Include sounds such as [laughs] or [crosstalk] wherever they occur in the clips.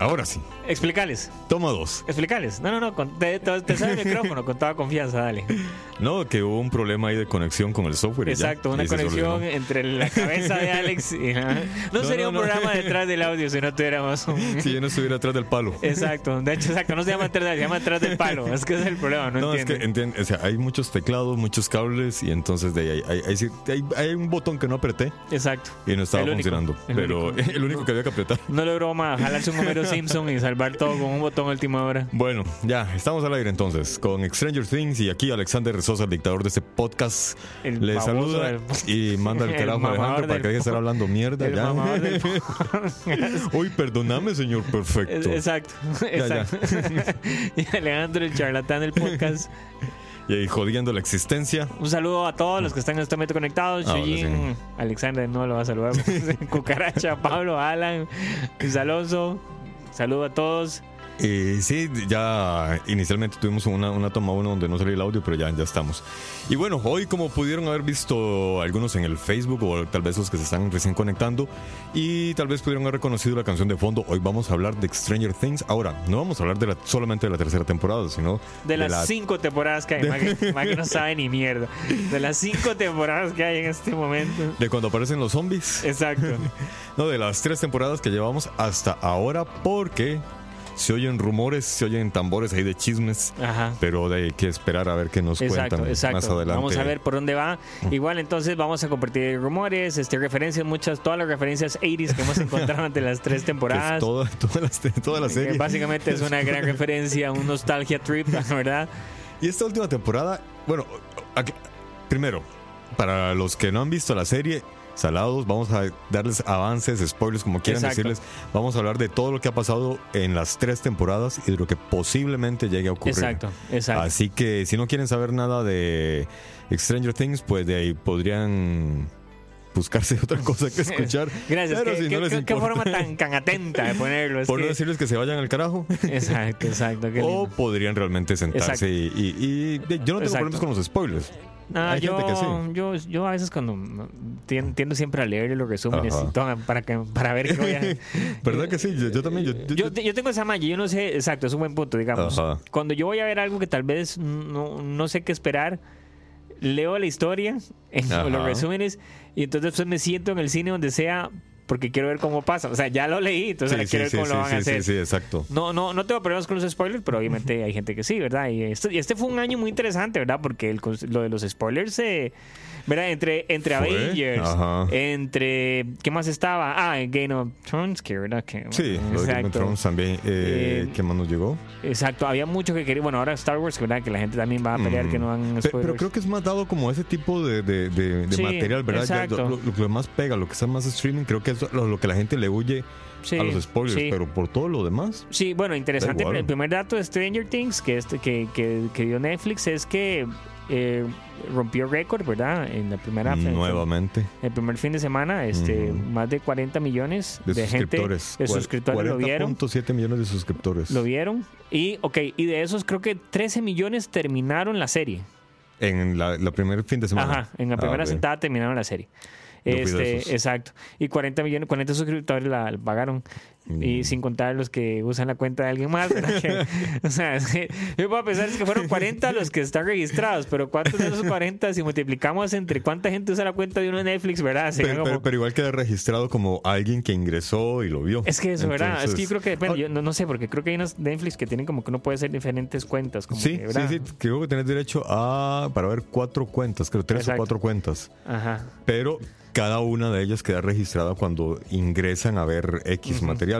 Ahora sí. Explícales. Toma dos. Explícales. No, no, no. con- te, te, te sale el micrófono con toda confianza, dale. [laughs] No, que hubo un problema ahí de conexión con el software. y ya, Exacto, una y conexión entre la cabeza de Alex y. [laughs] No, No, sería no, un no. programa detrás del audio si no tuviéramos un. [laughs] Si yo no estuviera atrás del palo. Exacto, de hecho, exacto, no se llama detrás, se llama detrás del palo. Es que ese es el problema, no, No, es que entiendo. entiende, o sea, hay muchos teclados, muchos cables y entonces de ahí hay, hay- hay hay- un botón que no apreté Exacto. y no estaba El único, funcionando. el pero único. [laughs] el único que había que apretar. No logró más jalarse un Homero Simpson y salvar todo con un botón a última hora. Bueno, ya, estamos al aire entonces con Stranger Things y aquí Alexander Sosa, el dictador de este podcast, El le saluda del- y manda [laughs] el carajo a mamador Alejandro para que deje de estar hablando mierda. El ya. mamador del- [laughs] Uy, perdóname, señor perfecto. Exacto, [laughs] Ya, ya. exacto. y Alejandro, el charlatán del podcast. Y ahí jodiendo la existencia. Un saludo a todos los que están en este momento conectados. Chuyín, Alexander no lo va a saludar. Cucaracha, Pablo, Alan, Luis Alonso. Saludo a todos. Eh, sí, ya inicialmente tuvimos una, una toma uno donde no salía el audio, pero ya, ya estamos. Y bueno, hoy como pudieron haber visto algunos en el Facebook o tal vez los que se están recién conectando y tal vez pudieron haber reconocido la canción de fondo, hoy vamos a hablar de Stranger Things. Ahora, no vamos a hablar de la, solamente de la tercera temporada, sino De las la- cinco temporadas que hay, más que, más que no sabe ni mierda. De las cinco temporadas que hay en este momento. de cuando aparecen los zombies. Exacto. [laughs] No, de las tres temporadas que llevamos hasta ahora porque se oyen rumores, se oyen tambores ahí de chismes. Ajá. Pero de hay que esperar a ver qué nos Exacto, cuentan exacto. más adelante. Vamos a ver por dónde va. Igual entonces vamos a compartir rumores, este, referencias, muchas, todas las referencias 80s que hemos [laughs] encontrado durante las tres temporadas. toda, toda, la, toda la Que serie. básicamente es una [laughs] gran referencia, un nostalgia trip, [laughs] ¿verdad? Y esta última temporada, bueno, primero, para los que no han visto la serie, salados, vamos a darles avances, spoilers, como quieran Exacto. decirles. Vamos a hablar de todo lo que ha pasado en las tres temporadas y de lo que posiblemente llegue a ocurrir. Exacto, exacto. Así que si no quieren saber nada de Stranger Things, pues de ahí podrían buscarse [laughs] otra cosa que escuchar. [laughs] Gracias. Pero ¿Qué, si qué- no les qué- qué forma tan, tan atenta de ponerlo? [laughs] Es Por no que- decirles que se vayan al carajo. Exacto, exacto. O podrían realmente sentarse y, y- y- yo no tengo Exacto. problemas con los spoilers. Ah, Hay yo, gente que sí. yo, yo a veces cuando tien- tiendo siempre a leer los resúmenes Ajá. y todo para, que, para ver qué voy a... [laughs] ¿Verdad que sí? Yo, yo también. Yo, yo- Yo, tengo esa malla, yo no sé, exacto, es un buen punto, digamos. Ajá. Cuando yo voy a ver algo que tal vez no, no sé qué esperar, leo la historia en [laughs] los resúmenes y entonces pues, me siento en el cine donde sea porque quiero ver cómo pasa. O sea, ya lo leí, entonces sí, quiero sí, ver cómo lo van a hacer. sí, sí, exacto. No, no, no tengo problemas con los spoilers, pero obviamente hay gente que sí, ¿verdad? Y este, y este fue un año muy interesante, ¿verdad? Porque el lo de los spoilers, eh, ¿verdad? Entre, entre Fue, Avengers, ajá. entre. ¿Qué más estaba? Ah, Game of Thrones, que, ¿verdad? Que, Sí, lo de Game of. Thrones también. Eh, Eh, ¿Qué más nos llegó? Exacto, había mucho que quería. Bueno, ahora Star Wars, ¿verdad? Que la gente también va a pelear Mm. que no han spoilers. Pero creo que es más dado como ese tipo de, de- de- de Sí, material, ¿verdad? Ya, lo, lo que más pega, lo que está más streaming, creo que es lo, lo que la gente le huye Sí, a los spoilers, sí. pero por todo lo demás. Sí, bueno, interesante. El primer dato de Stranger Things que, este, que, que, que dio Netflix es que eh, rompió récord, ¿verdad? En la primera Nuevamente. el primer fin de semana, este, Ujú. más de 40 millones De, de, gente, suscriptores. de Cuar- suscriptores lo vieron. 40.7 millones de suscriptores. Lo vieron. Y, ok, y de esos creo que 13 millones terminaron la serie. En la, la primer fin de semana. Ajá, en la Ah, primera ok. sentada terminaron la serie. De Este, exacto. Y 40 millones, 40 suscriptores la, la pagaron. Mm. Y sin contar los que usan la cuenta de alguien más. [laughs] Que- o sea, es que yo puedo pensar es que fueron 40 los que están registrados, pero ¿cuántos de esos 40 si multiplicamos entre cuánta gente usa la cuenta de uno en Netflix, ¿verdad? Pero, como- pero- pero igual queda registrado como alguien que ingresó y lo vio. es que eso, ¿verdad? Es que yo Entonces- creo que depende. Yo no, no sé, porque creo que hay unos Netflix que tienen como que uno puede hacer diferentes cuentas. Como Sí, que, sí, sí. Creo que tenés derecho a para ver cuatro cuentas, creo tres Exacto. o cuatro cuentas. Ajá. Pero cada una de ellas queda registrada cuando ingresan a ver X material.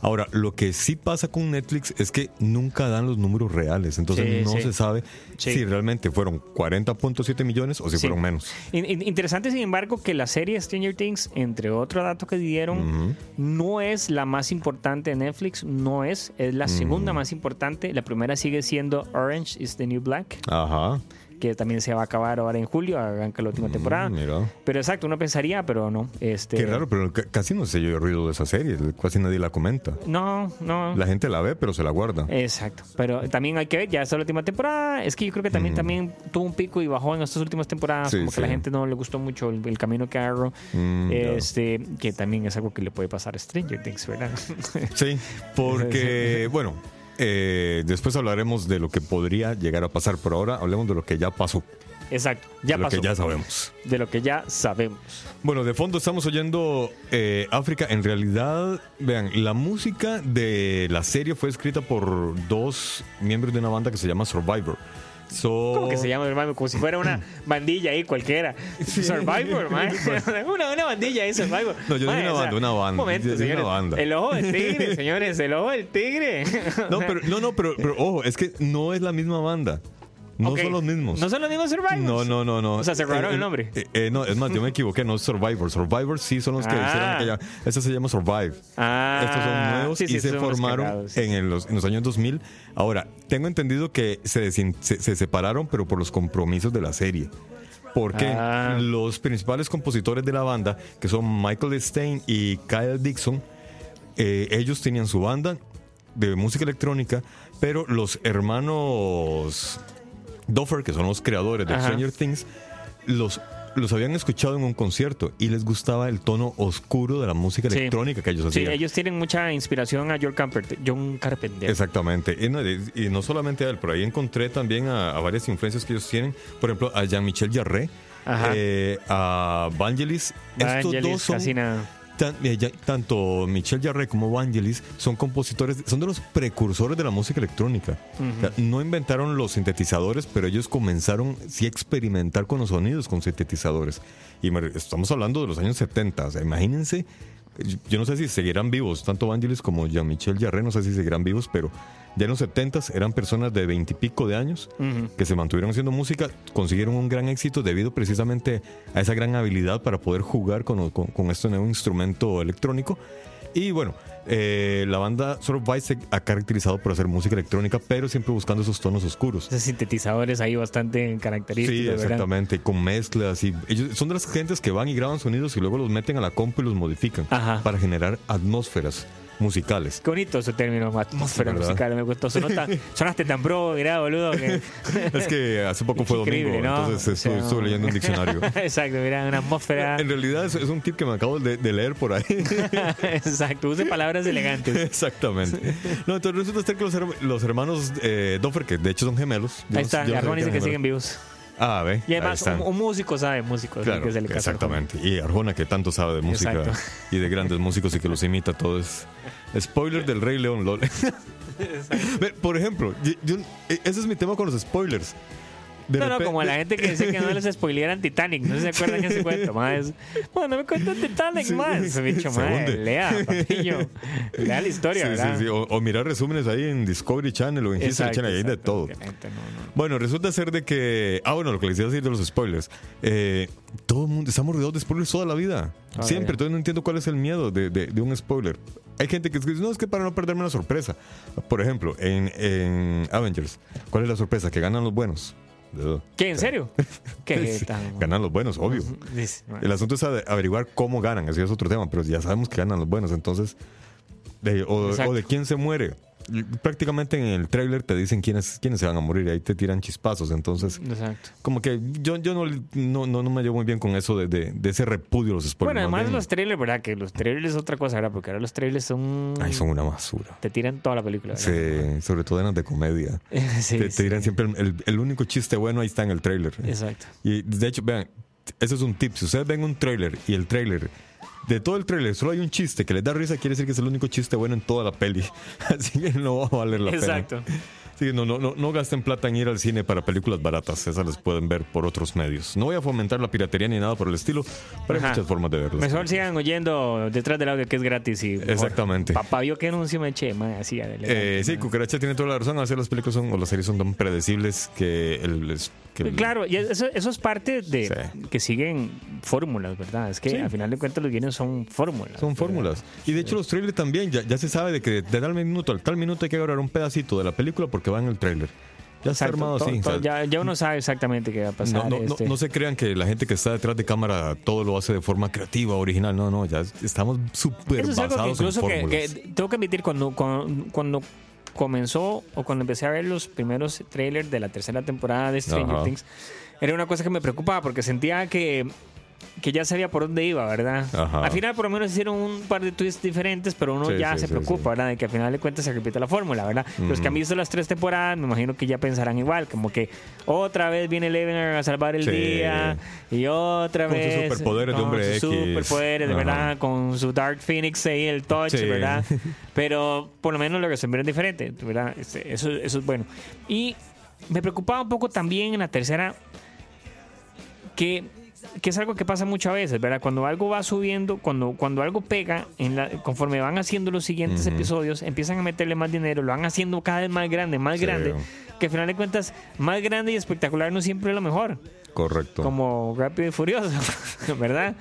Ahora, lo que sí pasa con Netflix es que nunca dan los números reales. Entonces Sí, no sí. se sabe Sí. si realmente fueron 40.7 millones o si fueron menos. In- in- Interesante, sin embargo, que la serie Stranger Things, entre otro dato que dieron, no es la más importante de Netflix, no es, es la segunda Mm. más importante. La primera sigue siendo Orange is the New Black, Ajá. Que también se va a acabar ahora en julio, arranca la última temporada. Mm, mira. Pero exacto, uno pensaría, pero no. Este, Qué raro, pero ca- casi no se oye ruido de esa serie. Casi nadie la comenta. No, no. La gente la ve, pero se la guarda. Exacto, pero también hay que ver, ya esta última temporada, es que yo creo que también, también tuvo un pico y bajó en estas últimas temporadas. Sí, como que la gente no le gustó mucho el, el camino que agarró, Mm, este, que también es algo que le puede pasar a Stranger Things, ¿verdad? Sí, [laughs] porque, [laughs] bueno, eh, después hablaremos de lo que podría llegar a pasar. Por ahora, hablemos de lo que ya pasó. Exacto, ya de lo pasó, que ya sabemos. de lo que ya sabemos. Bueno, de fondo estamos oyendo eh, África. En realidad, vean, la música de la serie fue escrita por dos miembros de una banda que se llama Survivor. So- ¿Cómo que se llama, hermano? Como si fuera una [laughs] bandilla ahí cualquiera. Survivor, [laughs] man. [laughs] una, una bandilla ahí, Survivor. No, yo Man, dije una o sea, banda, una banda. Un momento, Yo señores. una banda. El ojo del tigre, señores, el ojo del tigre. No, pero, no, no, pero, pero ojo, es que no es la misma banda. No son los mismos. ¿No son los mismos Survivors? No, no, no, no. O sea, se robaron Eh, el nombre. eh, eh, no, es más, yo me equivoqué, no es Survivor. Survivor sí son los que Ah. hicieron aquella. Este se llama Survive. Ah, Estos son nuevos sí, sí, y se formaron en, los, en los años 2000. Ahora, tengo entendido que se, se, se separaron, pero por los compromisos de la serie. Porque Ah. los principales compositores de la banda, que son Michael Stein y Kyle Dixon, eh, ellos tenían su banda de música electrónica, pero los hermanos Duffer, que son los creadores de Ajá. Stranger Things, los, los habían escuchado en un concierto y les gustaba el tono oscuro de la música Sí. electrónica que ellos Sí, hacían. ellos tienen mucha inspiración a John Carpenter. John Carpenter. Exactamente. Y no, y no solamente a él, por ahí encontré también a, a varias influencias que ellos tienen. Por ejemplo, a Jean-Michel Jarre, eh, a Vangelis. Estos Vangelis, dos son casi nada. Tan- eh, tanto Michel Jarre como Vangelis son compositores, son de los precursores de la música electrónica. O sea, no inventaron los sintetizadores, pero ellos comenzaron sí a experimentar con los sonidos con sintetizadores. Y me- estamos hablando de los años 70. O sea, imagínense, yo- yo no sé si seguirán vivos, tanto Vangelis como Jean-Michel Jarre, no sé si seguirán vivos, pero ya en los 70 eran personas de veintipico de años Ujú. que se mantuvieron haciendo música, consiguieron un gran éxito debido precisamente a esa gran habilidad para poder jugar con, con- con este nuevo instrumento electrónico. Y bueno, eh, la banda Survive se ha caracterizado por hacer música electrónica, pero siempre buscando esos tonos oscuros. Esos sintetizadores ahí bastante característicos. Sí, ¿verdad? exactamente, con mezclas y ellos son de las gentes que van y graban sonidos y luego los meten a la compu y los modifican Ajá. para generar atmósferas. Musicales. Qué bonito ese término, atmósfera musical, me gustó. [laughs] Sonaste tan pro, mira, boludo. que- Es que hace poco fue domingo, ¿no? entonces O sea, estuve, estuve leyendo un diccionario. [laughs] Exacto, mira, una atmósfera. [laughs] En realidad es, es un tip que me acabo de, de leer por ahí. Exacto, use palabras elegantes. Exactamente. No, entonces resulta ser que los, los hermanos eh, Doffer, que de hecho son gemelos. Ahí está, no Arjona dice que siguen vivos. Ah, ve. Y además, un, un músico sabe músico. Claro, que es el caso. exactamente. Y Arjona, que tanto sabe de música Exacto. y de grandes músicos y que los imita todo es. Spoiler del Rey León, lol. Por ejemplo, yo- yo- ese es mi tema con los spoilers. De no, no, como la gente que dice que no les [laughs] spoilearan Titanic. No se acuerdan de ese cuento, más. Bueno, me cuento Titanic Sí, más. se mae, hunde. Lea, papillo. Lea la historia, Sí, ¿verdad? sí, sí. O, o mirar resúmenes ahí en Discovery Channel o en History Channel, ahí de todo. no, no. Bueno, resulta ser de que. Ah, bueno, lo que les iba a decir de los spoilers. Eh, todo el mundo, estamos rodeados de spoilers toda la vida. Siempre, entonces no entiendo cuál es el miedo de, de- de un spoiler. Hay gente que dice, no, es que para no perderme la sorpresa. Por ejemplo, en, en Avengers, ¿cuál es la sorpresa? Que ganan los buenos. ¿Qué, en serio? [laughs] ¿Qué tan- Ganan los buenos, obvio. El asunto es averiguar cómo ganan, ese es otro tema, pero ya sabemos que ganan los buenos, entonces, de- o, o de quién se muere. Prácticamente en el trailer te dicen quiénes, quiénes se van a morir y ahí te tiran chispazos, entonces, Exacto. como que yo, yo no, no, no, no me llevo muy bien con eso de, de, de ese repudio a los spoilers. Bueno, más además bien, los trailers, ¿verdad? Que los trailers es otra cosa, ¿verdad? Porque ahora los trailers son... Ay, son una basura. Te tiran toda la película. ¿verdad? Sí, sobre todo en las de comedia. [laughs] sí, te, dirán siempre el, el único chiste bueno ahí está en el trailer. Exacto. Y de hecho, vean, ese es un tip. Si ustedes ven un trailer y el trailer, de todo el trailer, solo hay un chiste que les da risa, quiere decir que es el único chiste bueno en toda la peli. [laughs] Así que no va a valer la Exacto. pena. Así que no, no, no, no gasten plata en ir al cine para películas baratas. Esas las pueden ver por otros medios. No voy a fomentar la piratería ni nada por el estilo, pero hay muchas formas de verlas. Mejor sigan oyendo detrás del audio que es gratis y mejor. Exactamente. Papá vio que anuncio me eché, mae, así. Eh, sí, Cucaracha tiene toda la razón. A veces las películas son, o las series son tan predecibles que el. Que Claro, y eso, eso es parte de Sí. que siguen fórmulas, ¿verdad? Es que Sí. al final de cuentas los guiones son fórmulas. Son ¿verdad? fórmulas. Y de hecho los trailers también, ya, ya se sabe de que de tal minuto al tal minuto hay que agarrar un pedacito de la película porque va en el trailer. Ya está Exacto, armado así. to- o sea, ya, ya uno sabe exactamente qué va a pasar. no, no, no- este. no se crean que la gente que está detrás de cámara todo lo hace de forma creativa, original. No, no, ya estamos súper Eso es algo que basados en incluso que, fórmulas. que tengo que admitir cuando, cuando, cuando comenzó o cuando empecé a ver los primeros trailers de la tercera temporada de Stranger. Things, era una cosa que me preocupaba porque sentía que, que ya sabía por dónde iba, ¿verdad? Ajá. Al final por lo menos hicieron un par de twists diferentes, pero uno Sí, ya sí, se sí, preocupa. ¿verdad? De que al final de cuentas se repite la fórmula, ¿verdad? Los que han visto las tres temporadas, me imagino que ya pensarán igual, como que otra vez viene Eleven a salvar el día y otra Con sus vez superpoderes de con hombre sus X. superpoderes, de Ajá. verdad, con su Dark Phoenix ahí, el touch. ¿verdad? [laughs] Pero por lo menos lo resolvieron diferente, ¿verdad? Este, Eso, eso es bueno. Y me preocupaba un poco también en la tercera que, que es algo que pasa muchas veces, ¿verdad? Cuando algo va subiendo, cuando, cuando algo pega, en la, conforme van haciendo los siguientes Ujú. episodios, empiezan a meterle más dinero, lo van haciendo cada vez más grande, más Sí. grande, que al final de cuentas, más grande y espectacular no siempre es lo mejor Correcto. como Rápido y Furioso, [laughs] ¿verdad?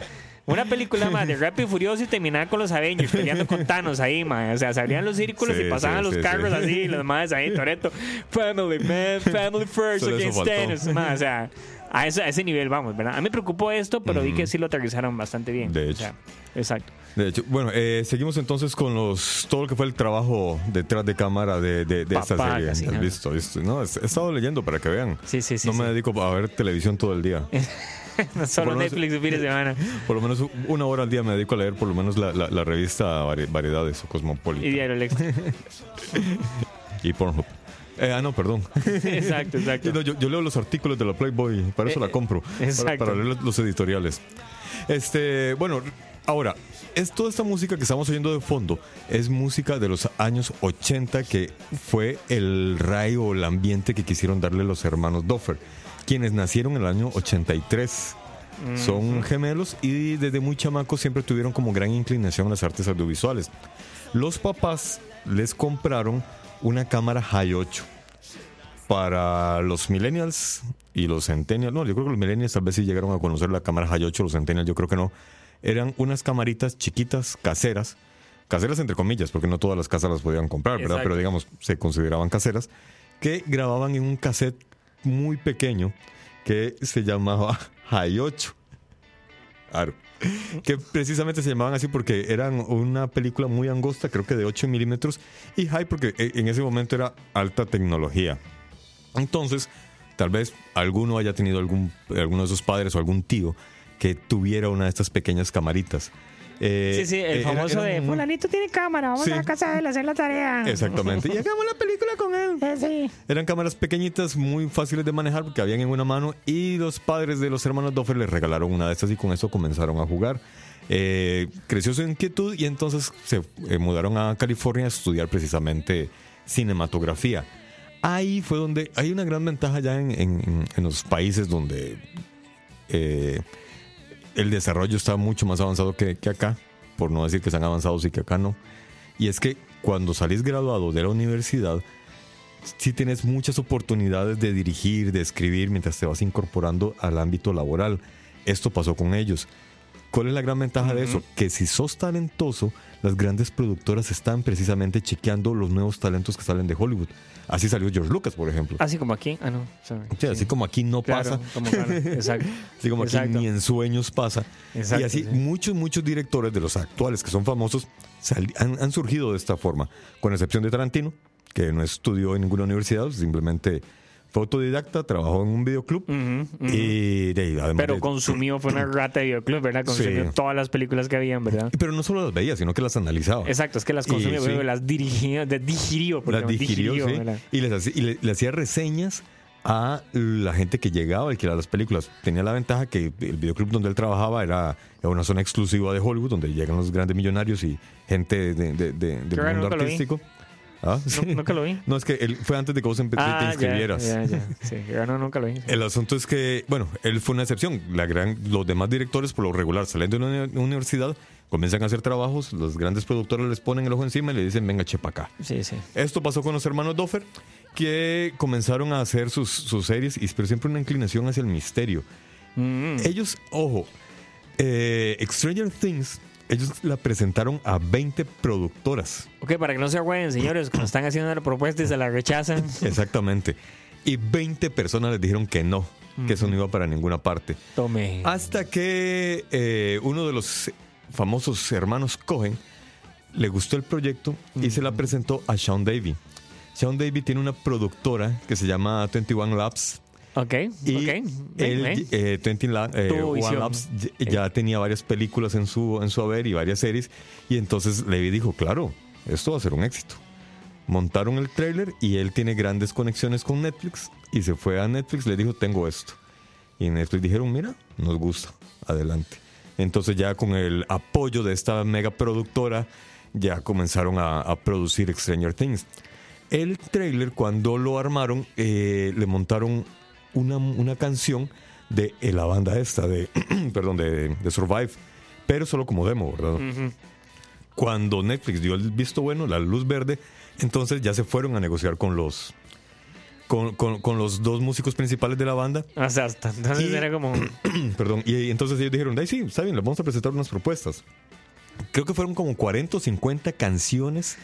Una película más de [laughs] Rápido y Furioso y terminar con los Avengers peleando con Thanos ahí, man. O sea, se abrían los círculos Sí, y pasaban sí, los sí, carros sí. así, y los demás ahí, Toreto. Family, man, [laughs] family first Solo against. Thanos, man. O sea, a ese, a ese nivel vamos, ¿verdad? A mí me preocupó esto, pero vi que sí lo aterrizaron bastante bien. De O hecho. sea, exacto. De hecho, bueno, eh, seguimos entonces con los todo lo que fue el trabajo detrás de cámara de, de, de esta serie. casi ¿Has visto? visto? No, he he estado leyendo para que vean. Sí, sí, sí. no me sí. dedico a ver televisión todo el día. [laughs] No Solo menos- Netflix un fin de [laughs] semana. Por lo menos una hora al día me dedico a leer por lo menos la, la- la revista Vari- Variedades o Y Cosmopolitan Diario Lex. [laughs] y, Pornhub. Eh, ah, no, perdón. [laughs] exacto, exacto. No, yo, yo leo los artículos de la Playboy, para eso Eh, la compro. Para, exacto. para leer los, los editoriales. Este, bueno, ahora, es toda esta música que estamos oyendo de fondo es música de los años 80 que fue el rayo o el ambiente que quisieron darle los hermanos Doffer, quienes nacieron en el año 83. Son gemelos y desde muy chamacos siempre tuvieron como gran inclinación a las artes audiovisuales. Los papás les compraron una cámara High 8 para los millennials y los centennials, no, yo creo que los millennials tal vez sí llegaron a conocer la cámara High 8, los centennials yo creo que no, eran unas camaritas chiquitas, caseras, caseras entre comillas, porque no todas las casas las podían comprar, ¿verdad? Exacto. Pero digamos, se consideraban caseras, que grababan en un cassette muy pequeño que se llamaba [laughs] High 8. Que precisamente se llamaban así porque eran una película muy angosta, creo que de 8 milímetros, y high porque eh, en ese momento era alta tecnología. Entonces, tal vez alguno haya tenido algún, alguno de sus padres o algún tío que tuviera una de estas pequeñas camaritas. Eh, Sí, sí, el eh, era- famoso era de un- Fulanito tiene cámara, vamos Sí. a la casa de él a hacer la tarea. Exactamente. Y [laughs] hagamos la película con él. Eh, sí. Eran cámaras pequeñitas, muy fáciles de manejar porque habían en una mano y los padres de los hermanos Doffer les regalaron una de estas y con eso comenzaron a jugar. Eh, creció su inquietud y entonces se mudaron a California a estudiar precisamente cinematografía. Ahí fue donde hay una gran ventaja ya en, en- en los países donde el desarrollo está mucho más avanzado que, que acá, por no decir que están avanzados y que acá no. Y es que cuando salís graduado de la universidad, sí tienes muchas oportunidades de dirigir, de escribir mientras te vas incorporando al ámbito laboral. Esto pasó con ellos. ¿Cuál es la gran ventaja de eso? Que si sos talentoso, las grandes productoras están precisamente chequeando los nuevos talentos que salen de Hollywood. Así salió George Lucas, por ejemplo. Así como aquí. Ah, no. sorry. Así como aquí no Claro, pasa, como claro, Exacto. [laughs] así como aquí ni en sueños pasa. Exacto, y así sí. muchos, muchos directores de los actuales que son famosos han, han surgido de esta forma, con excepción de Tarantino, que no estudió en ninguna universidad, simplemente fue autodidacta, trabajó en un videoclub y de ahí, además Pero de- consumió, fue una [clears throat] rata de videoclub, ¿verdad? Consumió Sí. todas las películas que habían, ¿verdad? pero no solo las veía, sino que las analizaba. Exacto, es que las consumió, sí. las dirigía, de- digirió. porque las no, digirió, sí, ¿verdad? y, les hacía, y le, le hacía reseñas a la gente que llegaba a alquilar las películas. Tenía la ventaja que el videoclub donde él trabajaba era, una zona exclusiva de Hollywood, donde llegan los grandes millonarios y gente de, de- de- del mundo lo artístico. ¿Ah? No, nunca lo vi. No, es que él fue antes de que vos empe- te Ah, ya, inscribieras. ya, ya. Sí, no, nunca lo vi. El asunto es que, bueno, él fue una excepción. La gran, los demás directores, por lo regular, salen de una uni- universidad, comienzan a hacer trabajos, los grandes productores les ponen el ojo encima y le dicen, venga, chepa acá. Sí, sí. Esto pasó con los hermanos Doffer, que comenzaron a hacer sus, sus series, pero siempre una inclinación hacia el misterio. Mm. Ellos, ojo, eh, Stranger Things, ellos la presentaron a 20 productoras. Ok, para que no se agüen, señores, cuando están haciendo una propuesta y se la rechazan. [laughs] Exactamente. Y 20 personas les dijeron que no, que eso no iba para ninguna parte. Tome. Hasta que eh, uno de los famosos hermanos Cohen le gustó el proyecto y se la presentó a Sean Davy. Sean Davy tiene una productora que se llama 21 Labs. Ok, Y ok. Él, eh, 21 La- eh, One. Labs ya- ya tenía varias películas en su, en su haber y varias series. Y entonces Levy dijo, claro, esto va a ser un éxito. Montaron el trailer y él tiene grandes conexiones con Netflix. Y se fue a Netflix, le dijo, tengo esto. Y en Netflix dijeron, mira, nos gusta, adelante. Entonces ya con el apoyo de esta mega productora, ya comenzaron a, a producir Stranger Things. El trailer, cuando lo armaron, eh, le montaron una, una canción de eh, la banda esta, de, [clears throat] perdón, de, de Survive, pero solo como demo, ¿verdad? Cuando Netflix dio el visto bueno, la luz verde, entonces ya se fueron a negociar con los, con, con- con los dos músicos principales de la banda O sea, hasta entonces Y- era como. [clears throat] Perdón, y entonces ellos dijeron, "Ay, sí, está bien, les vamos a presentar unas propuestas. Creo que fueron como 40 o 50 canciones.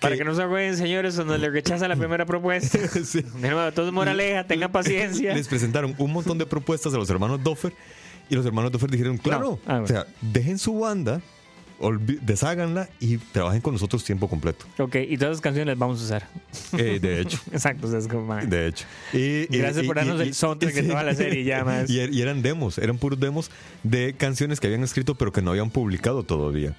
Para que no se agüen, señores, cuando le rechazan la primera propuesta. [laughs] Sí. De nuevo, todos moraleja, tengan paciencia. Les presentaron un montón de propuestas a los hermanos Doffer y los hermanos Doffer dijeron, claro, Ah, bueno. o sea, dejen su banda, desháganla y trabajen con nosotros tiempo completo. Ok, y todas las canciones las vamos a usar. Eh, de hecho. [laughs] Exacto, o sea, es como. De hecho. Y, Gracias por darnos el soundtrack de toda la serie, ya [laughs] más. Y, er- y eran demos, eran puros demos de canciones que habían escrito pero que no habían publicado todavía.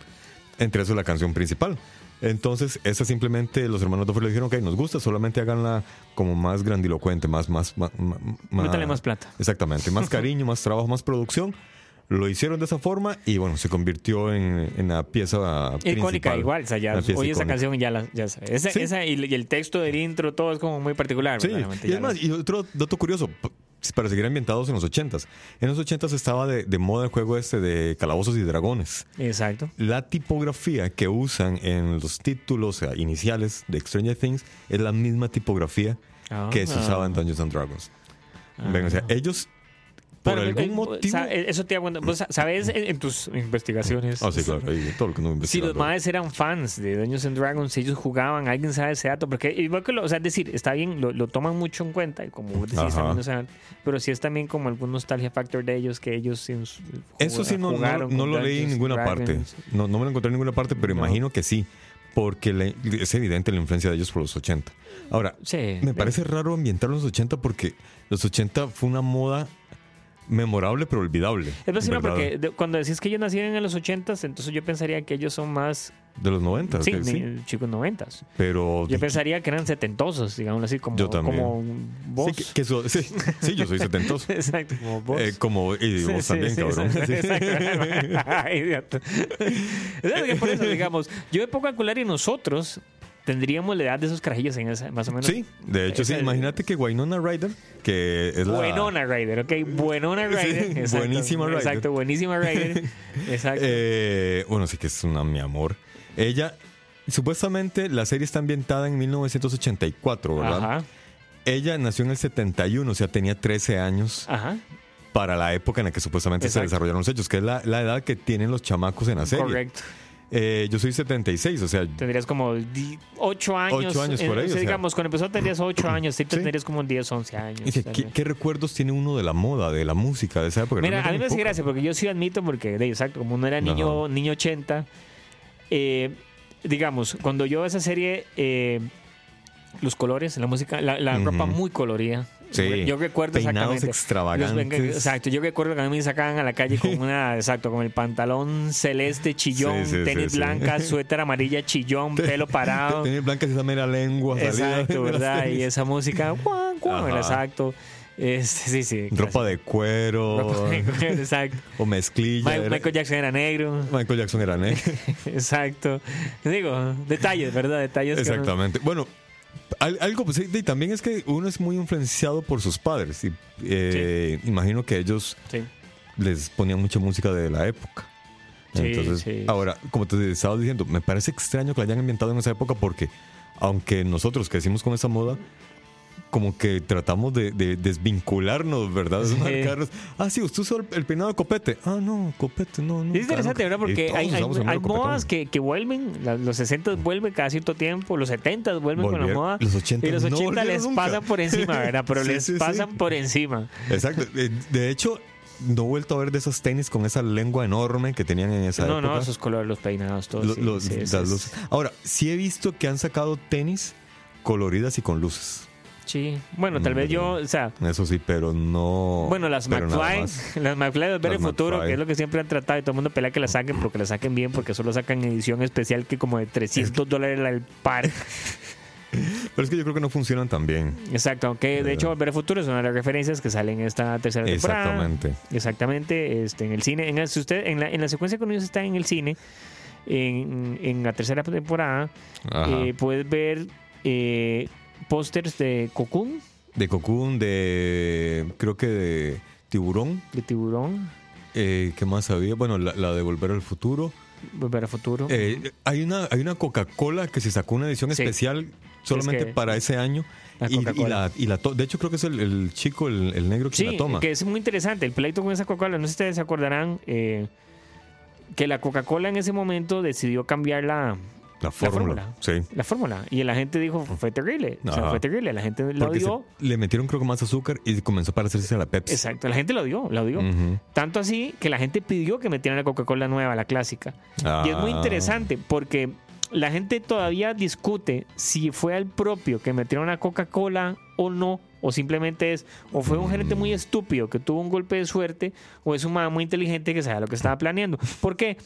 Entre eso la canción principal. Entonces, esa simplemente los hermanos Doffer le dijeron, ok, nos gusta, solamente háganla como más grandilocuente, más, más, más, más, más plata. Exactamente, más [laughs] cariño, más trabajo, más producción. Lo hicieron de esa forma y bueno, se convirtió en, en la pieza Icónica, igual. O sea, ya oye esa canción y ya la ya sabes. Esa, Sí. esa y, y el texto del intro, todo es como muy particular. Sí, y además, lo- y otro dato curioso, para seguir ambientados en los 80s. En los 80s estaba de, de moda el juego este de calabozos y dragones. Exacto. La tipografía que usan en los títulos iniciales de Stranger Things es la misma tipografía Ah. que se usaba en Dungeons and Dragons. Ven, o sea, ellos por Bueno, algún eh, motivo. eh, Eso te cuenta. Vos sabes en, en tus investigaciones. Ah, sí, claro, todo lo que no Si los madres eran fans de Dungeons and Dragons, si ellos jugaban, alguien sabe ese dato, porque igual que lo, o sea, es decir, está bien, lo, lo toman mucho en cuenta, y como vos decís, también, o sea, pero sí es también como algún nostalgia factor de ellos que ellos ens- Eso sí, no, no, jugaron no lo leí en ninguna parte. No, no me lo encontré en ninguna parte, pero No. imagino que sí. Porque le- es evidente la influencia de ellos por los 80. Ahora, Sí, me parece raro ambientar los 80 porque los 80 fue una moda memorable pero olvidable. Es posible ¿verdad? porque de- cuando decís que ellos nacieron en los 80s, entonces yo pensaría que ellos son más De los 90, sí, sí. chicos 90s. Pero. Yo pensaría que eran setentosos, digamos así, como, Yo también. como vos. Sí, que- que sí, sí, yo soy setentoso. [laughs] Exacto, como vos. Eh, como, y vos sí, también, cabrón. [laughs] exacto. Ay, idiota. [laughs] Por eso, digamos, yo me pongo a calcular y nosotros tendríamos la edad de esos carajillos en esa, más o menos. Sí, de hecho, sí. Imagínate que Wynonna Ryder, que es la. Buenona Rider, ok. Buenona Rider. Sí, [laughs] exacto, buenísima Rider. Exacto, buenísima Rider. [laughs] Exacto. Eh, bueno, sí que es una mi amor. Ella, supuestamente, la serie está ambientada en 1984, ¿verdad? Ajá. Ella nació en el 71, o sea, tenía 13 años Ajá. para la época en la que supuestamente se desarrollaron los hechos, que es la, la edad que tienen los chamacos en la serie. Correcto. Eh, yo soy 76, o sea, Tendrías como 8 años. Ocho años por ahí, o sea, digamos, cuando empezó tendrías 8 años, sí, tendrías como 10, 11 años. dice, ¿qué, qué recuerdos tiene uno de la moda, de la música de esa época? Mira, Realmente a mí me hace gracia porque yo sí admito, porque, de, exacto, como no era niño, niño 80, eh, digamos, cuando yo esa serie, eh, los colores, la música, la, la Ujú. ropa muy colorida. Sí, Yo recuerdo peinados extravagantes. Los- exacto, yo recuerdo que a mí me sacaban a la calle con una, [laughs] exacto, con el pantalón celeste chillón, Sí, sí, tenis blanca, suéter amarilla chillón, pelo parado. Tenía blancas esa mera lengua. Exacto, ¿verdad? Y tenis. esa música, guan, guan, exacto. Este, sí, sí. Ropa de cuero. Ropa de cuero, exacto. O mezclilla. Michael Jackson era negro. Michael Jackson era negro. [laughs] Exacto. Digo, detalles, ¿verdad? Detalles que no- Exactamente. Bueno, algo, pues, y también es que uno es muy influenciado por sus padres. Y, eh, Imagino que ellos Sí. les ponían mucha música de la época. Sí, Entonces, sí. ahora, como te estaba diciendo, me parece extraño que la hayan ambientado en esa época porque, aunque nosotros crecimos con esa moda, como que tratamos de, de desvincularnos, ¿verdad? Desmarcarnos. Ah, sí, usted usó el, peinado de copete. Ah, no, copete, no, no. Es interesante, ¿verdad? Porque hay, hay, hay modas que que, vuelven. Los 60 vuelven cada cierto tiempo, los 70 vuelven con la moda. los 80 y los no 80 volvieron les nunca. pasan por encima, ¿verdad? Pero [laughs] Sí, les sí, sí. pasan por encima. Exacto. Eh, De hecho, no he vuelto a ver de esos tenis con esa lengua enorme que tenían en esa No, época. no, esos colores, los peinados, todos. Lo- sí, los- sí, las sí, luces. Ahora, sí he visto que han sacado tenis coloridas y con luces. Sí. Bueno, tal vez yo, o sea, Eso sí, pero no. Bueno, las McFly, [laughs] las McFly de ver el futuro, McFly. que es lo que siempre han tratado y todo el mundo pelea que la saquen, pero que la saquen bien porque solo sacan edición especial que como de 300 dólares el par. [laughs] Pero es que yo creo que no funcionan tan bien. Exacto, aunque de hecho Volver al Futuro es una de las referencias que salen en esta tercera temporada. Exactamente. Exactamente, este, en el cine, en, el- si usted, en, la, en la secuencia cuando ellos están en el cine, en, en la tercera temporada, eh, puedes ver eh, pósters de Cocoon, de Cocoon, de. Creo que de Tiburón. de Tiburón, Eh, ¿Qué más había? Bueno, la, la de Volver al Futuro. Volver al Futuro. Eh, hay una, hay una Coca-Cola que se sacó una edición Sí. especial solamente que- para ese año. La y, la, y la to- de hecho, creo que es el, el chico, el, el negro que Sí, la toma. que es muy interesante. El pleito con esa Coca-Cola, no sé si ustedes se acordarán eh, que la Coca-Cola en ese momento decidió cambiar la, La fórmula. fórmula. Sí. la fórmula. Y la gente dijo, fue terrible. O sea, fue terrible. La gente se- odió. le metieron creo que más azúcar y comenzó a parecerse a la Pepsi. Exacto, la gente lo odió, la odió. Ujú. Tanto así que la gente pidió que metieran la Coca-Cola nueva, la clásica. Y es muy Ah. interesante porque la gente todavía discute si fue al propio que metieron la Coca-Cola o no, o simplemente es, o fue un gerente muy estúpido que tuvo un golpe de suerte, o es un man muy inteligente que sabía lo que estaba planeando. ¿Por qué?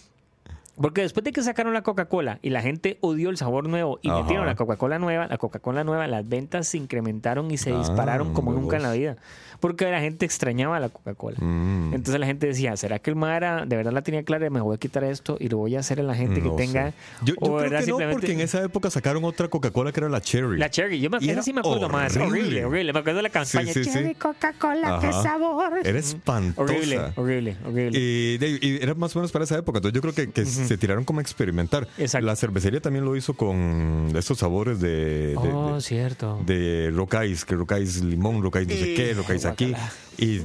Porque después de que sacaron la Coca-Cola y la gente odió el sabor nuevo y Ajá. metieron la Coca-Cola nueva, la Coca-Cola nueva, las ventas se incrementaron y se Ah, dispararon como nunca en la vida. Porque la gente extrañaba la Coca-Cola. Mm. Entonces la gente decía, ¿será que el Mara de verdad la tenía clara? Me voy a quitar esto y lo voy a hacer a la gente No que tenga... sé. Yo, yo o creo que no, Simplemente- porque en esa época sacaron otra Coca-Cola que era la Cherry. La Cherry, yo me, Y era sí me acuerdo más. horrible. Horrible, horrible. Me acuerdo de la campaña. sí, sí. Cherry Coca-Cola, qué sabor. Era espantosa. Horrible, horrible, horrible. Y, y era más o menos para esa época. Entonces yo creo que, que se tiraron como a experimentar. Exacto. La cervecería también lo hizo con estos sabores de, de, Oh, de- cierto. de rock ice, que rock ice limón, rock ice no sé qué, rock ice aquí. Y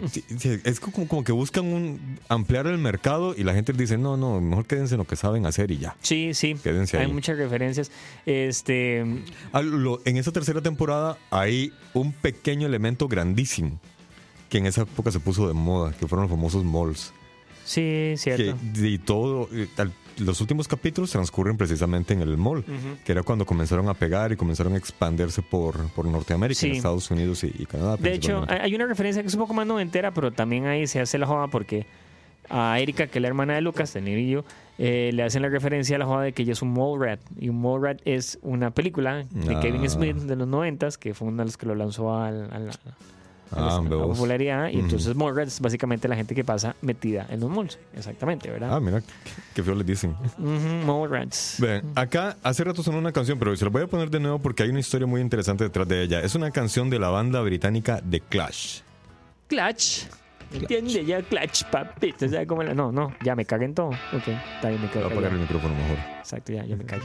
es como, como que buscan un, ampliar el mercado y la gente dice, no, no, mejor quédense en lo que saben hacer y ya. Sí, sí. Quédense Hay ahí. muchas referencias. Este, Ah, lo- en esta tercera temporada hay un pequeño elemento grandísimo que en esa época se puso de moda, que fueron los famosos malls. sí, cierto. Que, y todo, los últimos capítulos transcurren precisamente en el mall, que era cuando comenzaron a pegar y comenzaron a expandirse por, por Norteamérica, en Sí. Estados Unidos y, y Canadá. De hecho, hay una referencia que es un poco más noventera, pero también ahí se hace la joda porque a Erika, que es la hermana de Lucas, de Nerillo, eh, le hacen la referencia a la joda de que ella es un mall rat. Y un mall rat es una película de Ah. Kevin Smith de los noventas, que fue uno de los que lo lanzó al- Ah, a la vos. popularidad. Y entonces mall rat es básicamente la gente que pasa metida en los malls. Exactamente, ¿verdad? Ah, mira, qué- feo les dicen. Mall rats. Ven, acá hace rato sonó una canción, pero se la voy a poner de nuevo porque hay una historia muy interesante detrás de ella. Es una canción de la banda británica The Clash. Clutch. ¿Entiende? Ya clutch, papito. ¿Sabes cómo la- No, no, ya me cagué en todo. Ok, está bien, me Voy cago. a apagar el micrófono mejor. Exacto, ya, ya me callo.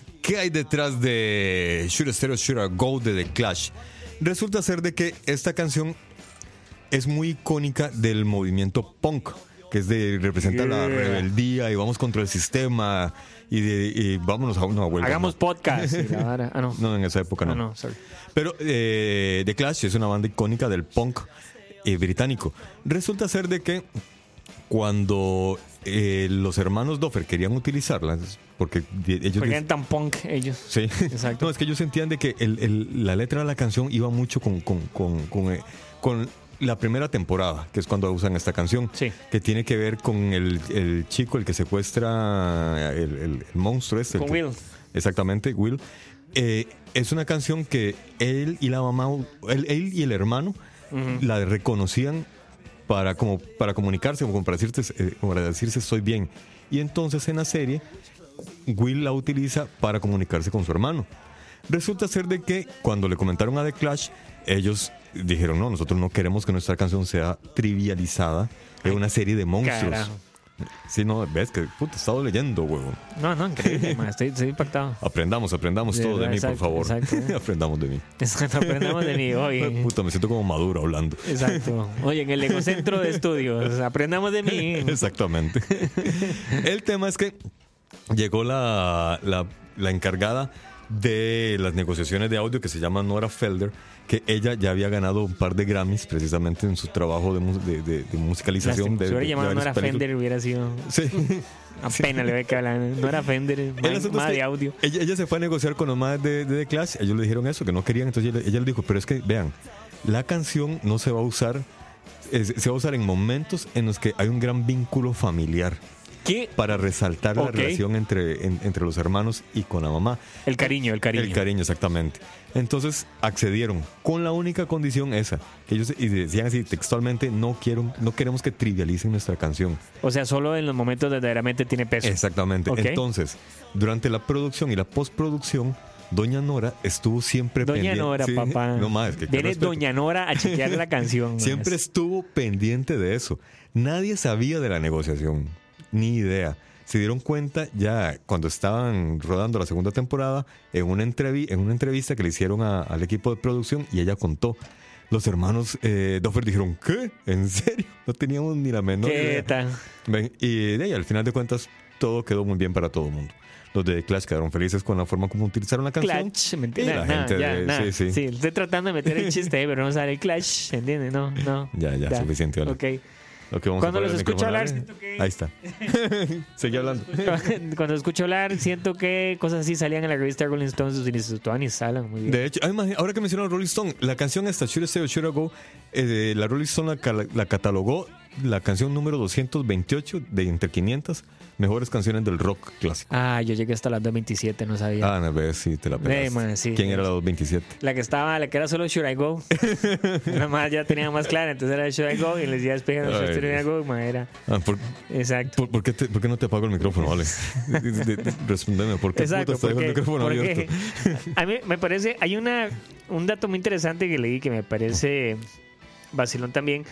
¿qué hay detrás de Shoot a Stereo Shoot a Go de The Clash? Resulta ser de que esta canción es muy icónica del movimiento punk, que es de representa la Yeah. rebeldía y vamos contra el sistema y, de, y vámonos a una huelga. Hagamos ¿no? podcast. la Ah, no. No, en esa época no. Ah, no, sorry. Pero eh, The Clash es una banda icónica del punk eh, británico. Resulta ser de que cuando eh, los hermanos Doffer querían utilizarlas, porque ellos... Porque eran tan punk ellos. Sí, Exacto. [laughs] No, es que ellos sentían de que el- el- la letra de la canción iba mucho con, con, con, con, eh, con la primera temporada, que es cuando usan esta canción, Sí. que tiene que ver con el, el chico, el que secuestra el, el- el monstruo este. el Con que- Will. Exactamente, Will. Eh, es una canción que él y la mamá, él, él y el hermano la reconocían para, como, para comunicarse, como para, decirse, eh, para decirse estoy bien. Y entonces en la serie, Will la utiliza para comunicarse con su hermano. Resulta ser de que cuando le comentaron a The Clash, ellos dijeron, no, nosotros no queremos que nuestra canción sea trivializada en una serie de monstruos. [laughs] Sí, no, ves que, puta, he estado leyendo, huevón. No, no, increíble, [laughs] estoy, estoy impactado. Aprendamos, aprendamos De todo de mí, exacto, por favor. exacto. [laughs] aprendamos de mí. Exacto, aprendamos de mí hoy. Puta, me siento como maduro hablando. Exacto. Oye, en el Egocentro de Estudios, aprendamos de mí. Exactamente. El tema es que llegó la, la, la encargada de las negociaciones de audio que se llama Nora Felder, que ella ya había ganado un par de Grammys precisamente en su trabajo de, de, de- de musicalización. de, si hubiera llamado Nora. Fender hubiera sido Sí. [laughs] apenas le ve que hablan. Nora Fender, más, de audio. Ella, ella se fue a negociar con los más de, de Clash. Ellos le dijeron eso, que no querían. Entonces ella, ella le dijo, pero es que, vean, la canción no se va a usar, es- se va a usar en momentos en los que hay un gran vínculo familiar ¿Qué? para resaltar la relación entre, en- entre los hermanos y con la mamá. El cariño, el cariño. El cariño, exactamente. Entonces accedieron con la única condición esa, que ellos y decían así textualmente, no quiero, no queremos que trivialicen nuestra canción. O sea, solo en los momentos donde verdaderamente tiene peso. Exactamente. Entonces, durante la producción y la postproducción, Doña Nora estuvo siempre Doña pendiente. Nora, Sí, papá. No más, que Viene. Doña Nora a chequear la [laughs] canción. Siempre estuvo pendiente de eso. Nadie sabía de la negociación, ni idea. Se dieron cuenta ya cuando estaban rodando la segunda temporada en una, entrevi- en una entrevista que le hicieron a- al equipo de producción y ella contó. Los hermanos eh, Doffer dijeron, ¿qué? ¿En serio? No teníamos ni la menor ¿Qué idea. Ven, y de ahí, al final de cuentas, todo quedó muy bien para todo el mundo. Los de The Clash quedaron felices con la forma como utilizaron la canción. Clash, ¿me entiendes? la Nada, gente ya, de- nada. sí, sí. estoy tratando de meter el chiste pero no sale Clash, ¿entiendes? No, no. [laughs] Ya, ya, suficiente, vale. Ok. Lo que vamos Cuando a los escucho hablar, siento que- Ahí está. [laughs] Seguí hablando. [laughs] Cuando escucho hablar, siento que cosas así salían en la revista Rolling Stones sus ni salen muy bien. De hecho, ah, ahora que mencionó Rolling Stone, la canción esta, Should I Stay or Should I Go, eh, la Rolling Stone la catalogó la canción número 228 de entre 500 mejores canciones del rock clásico. Ah, yo llegué hasta las 2.27, no sabía. Ah, a ver si te la pegaste. man, sí. ¿Quién era la 227? La que estaba, la que era solo Should I Go. [laughs] Nada más ya tenía más clara, entonces era Should I Go y le decía despegue Ay, Should I. Go, ma, era. Ah, ¿por, Exacto. por, por qué te- por qué no te apago el micrófono, vale? [laughs] De- de- de- Respóndeme, ¿por qué Exacto, te dejo el porque, micrófono porque abierto? [laughs] a mí me parece, hay una un dato muy interesante que leí que me parece vacilón también.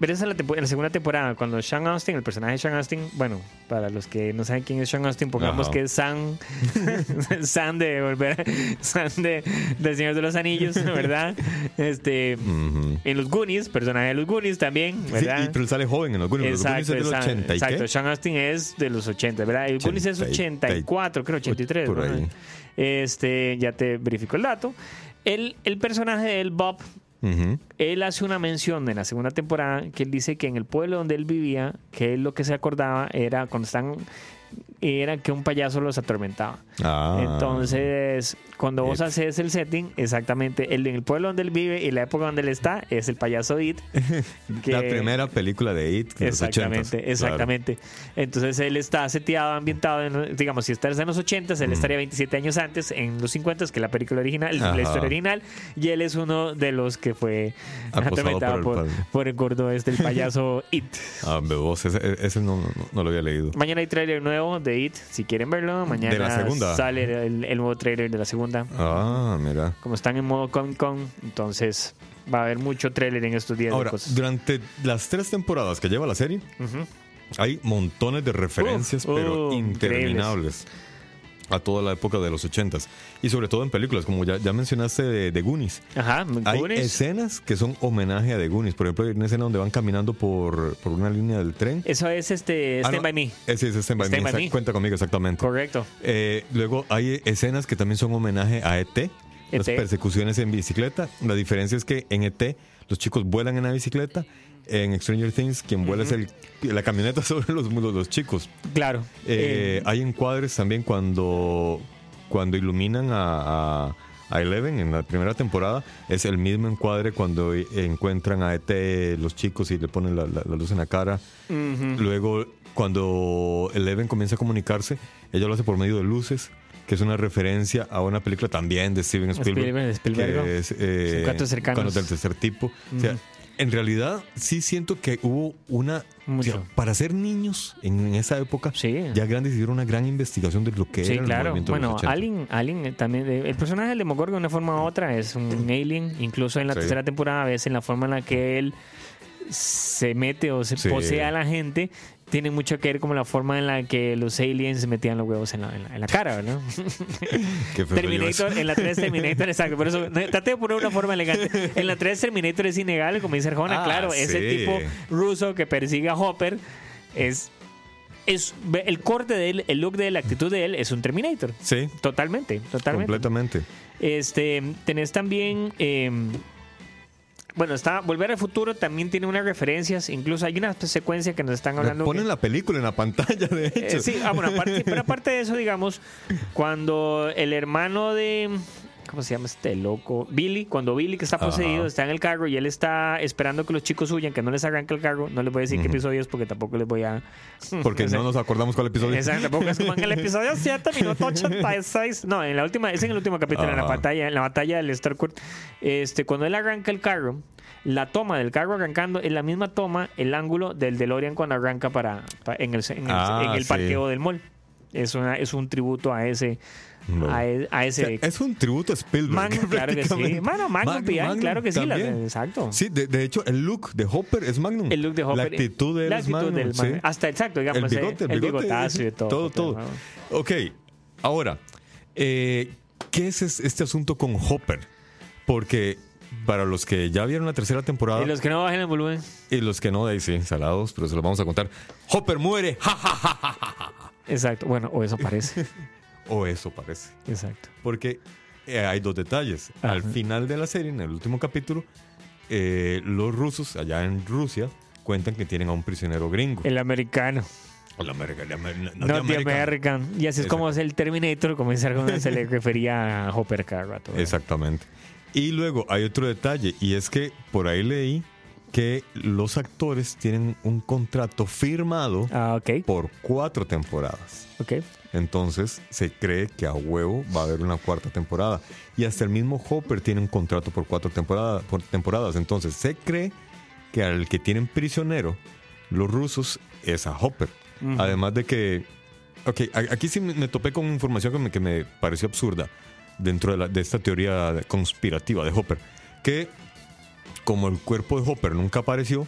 Pero esa es la, la segunda temporada, cuando Sean Austin, el personaje de Sean Austin, bueno, para los que no saben quién es Sean Austin, pongamos Ajá. que es Sam, [laughs] Sam de volver, Sam de, del Señor de los Anillos, ¿verdad? Este, en los Goonies, personaje de los Goonies también, Sí, ¿verdad? y- pero sale joven en los Goonies. Los Goonies es del exacto, 80 y exacto. qué? Sean Austin es de los 80, ¿verdad? El Goonies es 80 y- 84, creo, 83. por ahí. Este, ya te verifico el dato. El, el personaje de él, Él hace una mención en la segunda temporada que él dice que en el pueblo donde él vivía, que él lo que se acordaba era cuando están era que un payaso los atormentaba. Ah. Entonces, cuando vos haces el setting, exactamente, el, el pueblo donde él vive y la época donde él está es el payaso It. [laughs] que- La primera película de It. de los 80s, Exactamente, claro. exactamente. Entonces él está seteado, ambientado, en, digamos, si estás en los 80, él Mm. estaría 27 años antes, en los 50, que la película original, Ajá. la historia original, y él es uno de los que fue atormentado por por, el padre. por el gordo este, el payaso [laughs] It. Ah, bebos, ese, ese no, no, no lo había leído. Mañana hay tráiler nuevo de It, si quieren verlo. Mañana ¿De la segunda? sale el, el nuevo tráiler de la segunda. Ah, mira. Como están en modo Comic Con, entonces va a haber mucho tráiler en estos días de cosas. durante las tres temporadas que lleva la serie, hay montones de referencias, Uf, pero uh, interminables a toda la época de los ochentas. Y sobre todo en películas, como ya, ya mencionaste de, de Goonies. Ajá, Hay Goonies. escenas que son homenaje a The Goonies. Por ejemplo, hay una escena donde van caminando por, por una línea del tren. Eso es este Ah, Stand no, By Me. Ese es Stand By Stand Me, By Me. Cuenta conmigo, exactamente. Correcto. Eh, luego hay escenas que también son homenaje a ET, las ET. persecuciones en bicicleta. La diferencia es que en ET los chicos vuelan en la bicicleta. En Stranger Things, quien vuela es el, la camioneta [laughs] sobre los, los, los chicos. Claro. Eh, Eh, hay encuadres también cuando, cuando iluminan a, a, a Eleven en la primera temporada. Es el mismo encuadre cuando encuentran a ET los chicos y le ponen la, la- la luz en la cara. Luego, cuando Eleven comienza a comunicarse, ella lo hace por medio de luces, que es una referencia a una película también de Steven Spielberg. Spielberg, Spielberg. que es eh, Encuentros cercanos. Cuando del tercer tipo. O sea. En realidad, sí siento que hubo una. Mucho. para ser niños en esa época, Sí. ya grandes hicieron una gran investigación de lo que Sí, era el claro. movimiento de Bueno, los 80. Alien, Alien eh, también. eh, El personaje del Demogorgon, de una forma u otra, es un alien. Incluso en la Sí. tercera temporada, ves en la forma en la que él se mete o se posee a la gente. Tiene mucho que ver como la forma en la que los aliens metían los huevos en la, en la- en la cara, [laughs] feo Terminator, en la 3 Terminator, exacto. Por eso, no, trate de poner una forma elegante. En la 3 Terminator es innegable, como dice Arjona, Ah, claro, ese tipo ruso que persigue a Hopper es, es el corte de él, el look de él, la actitud de él es un Terminator. Sí, Totalmente, totalmente. completamente. Este, tenés también. eh, bueno, está Volver al Futuro también tiene unas referencias. Incluso hay una secuencia que nos están hablando. Ponen que- la película en la pantalla, de hecho. eh, sí, ah, bueno, aparte, pero [laughs] aparte de eso, digamos, cuando el hermano de. ¿Cómo se llama este loco? Billy, cuando Billy que está poseído Ajá. está en el carro y él está esperando que los chicos huyan, que no les arranque el carro. No les voy a decir qué episodio es porque tampoco les voy a. [laughs] Porque [laughs] no nos acordamos cuál episodio Exacto, tampoco es como en el [laughs] episodio 7, minuto 86. No, en la última, es en el último capítulo, en la batalla, en la batalla del Starcourt. Este, cuando él arranca el carro, la toma del carro arrancando es la misma toma, el ángulo del DeLorean cuando arranca para, pa- en el, en el, Ah, en el sí. parqueo del mall. Es, una, es un tributo a ese. Bueno. A, e- O ese. sea, es un tributo a Spielberg. Magnum, claro que sí. Bueno, Magnum, PI, Magnum claro que sí. la- exacto. Sí, de, de hecho, el look de Hopper es Magnum. El look de Hopper. La actitud de él la es actitud Magnum. del sí. Magnum. Hasta exacto, digamos. el eh, bigote, el, el bigote, bigotazo y todo. Todo, todo. Ok, ahora, eh, ¿qué es es- este asunto con Hopper? Porque para los que ya vieron la tercera temporada Y los que no bajen el volumen. y los que no, de ahí sí, salados, pero se los vamos a contar. Hopper muere, ja, ja, ja, ja, ja. Exacto. Bueno, o eso parece. [laughs] o eso parece. exacto. Porque eh, hay dos detalles. Al final de la serie, en el último capítulo, eh, los rusos allá en Rusia cuentan que tienen a un prisionero gringo. El americano. El América- el Amer- no, the American. American. Y así es como es el Terminator, como se le [laughs] refería a Hopper. ¿verdad? Exactamente. Y luego hay otro detalle, y es que por ahí leí que los actores tienen un contrato firmado Ah, por cuatro temporadas. Ok. Entonces se cree que a huevo va a haber una cuarta temporada. Y hasta el mismo Hopper tiene un contrato por cuatro temporadas. Por temporadas. Entonces se cree que al que tienen prisionero los rusos es a Hopper. Además de que... Ok, aquí sí me me topé con información que me, que me pareció absurda dentro de, la- de esta teoría conspirativa de Hopper. Que como el cuerpo de Hopper nunca apareció,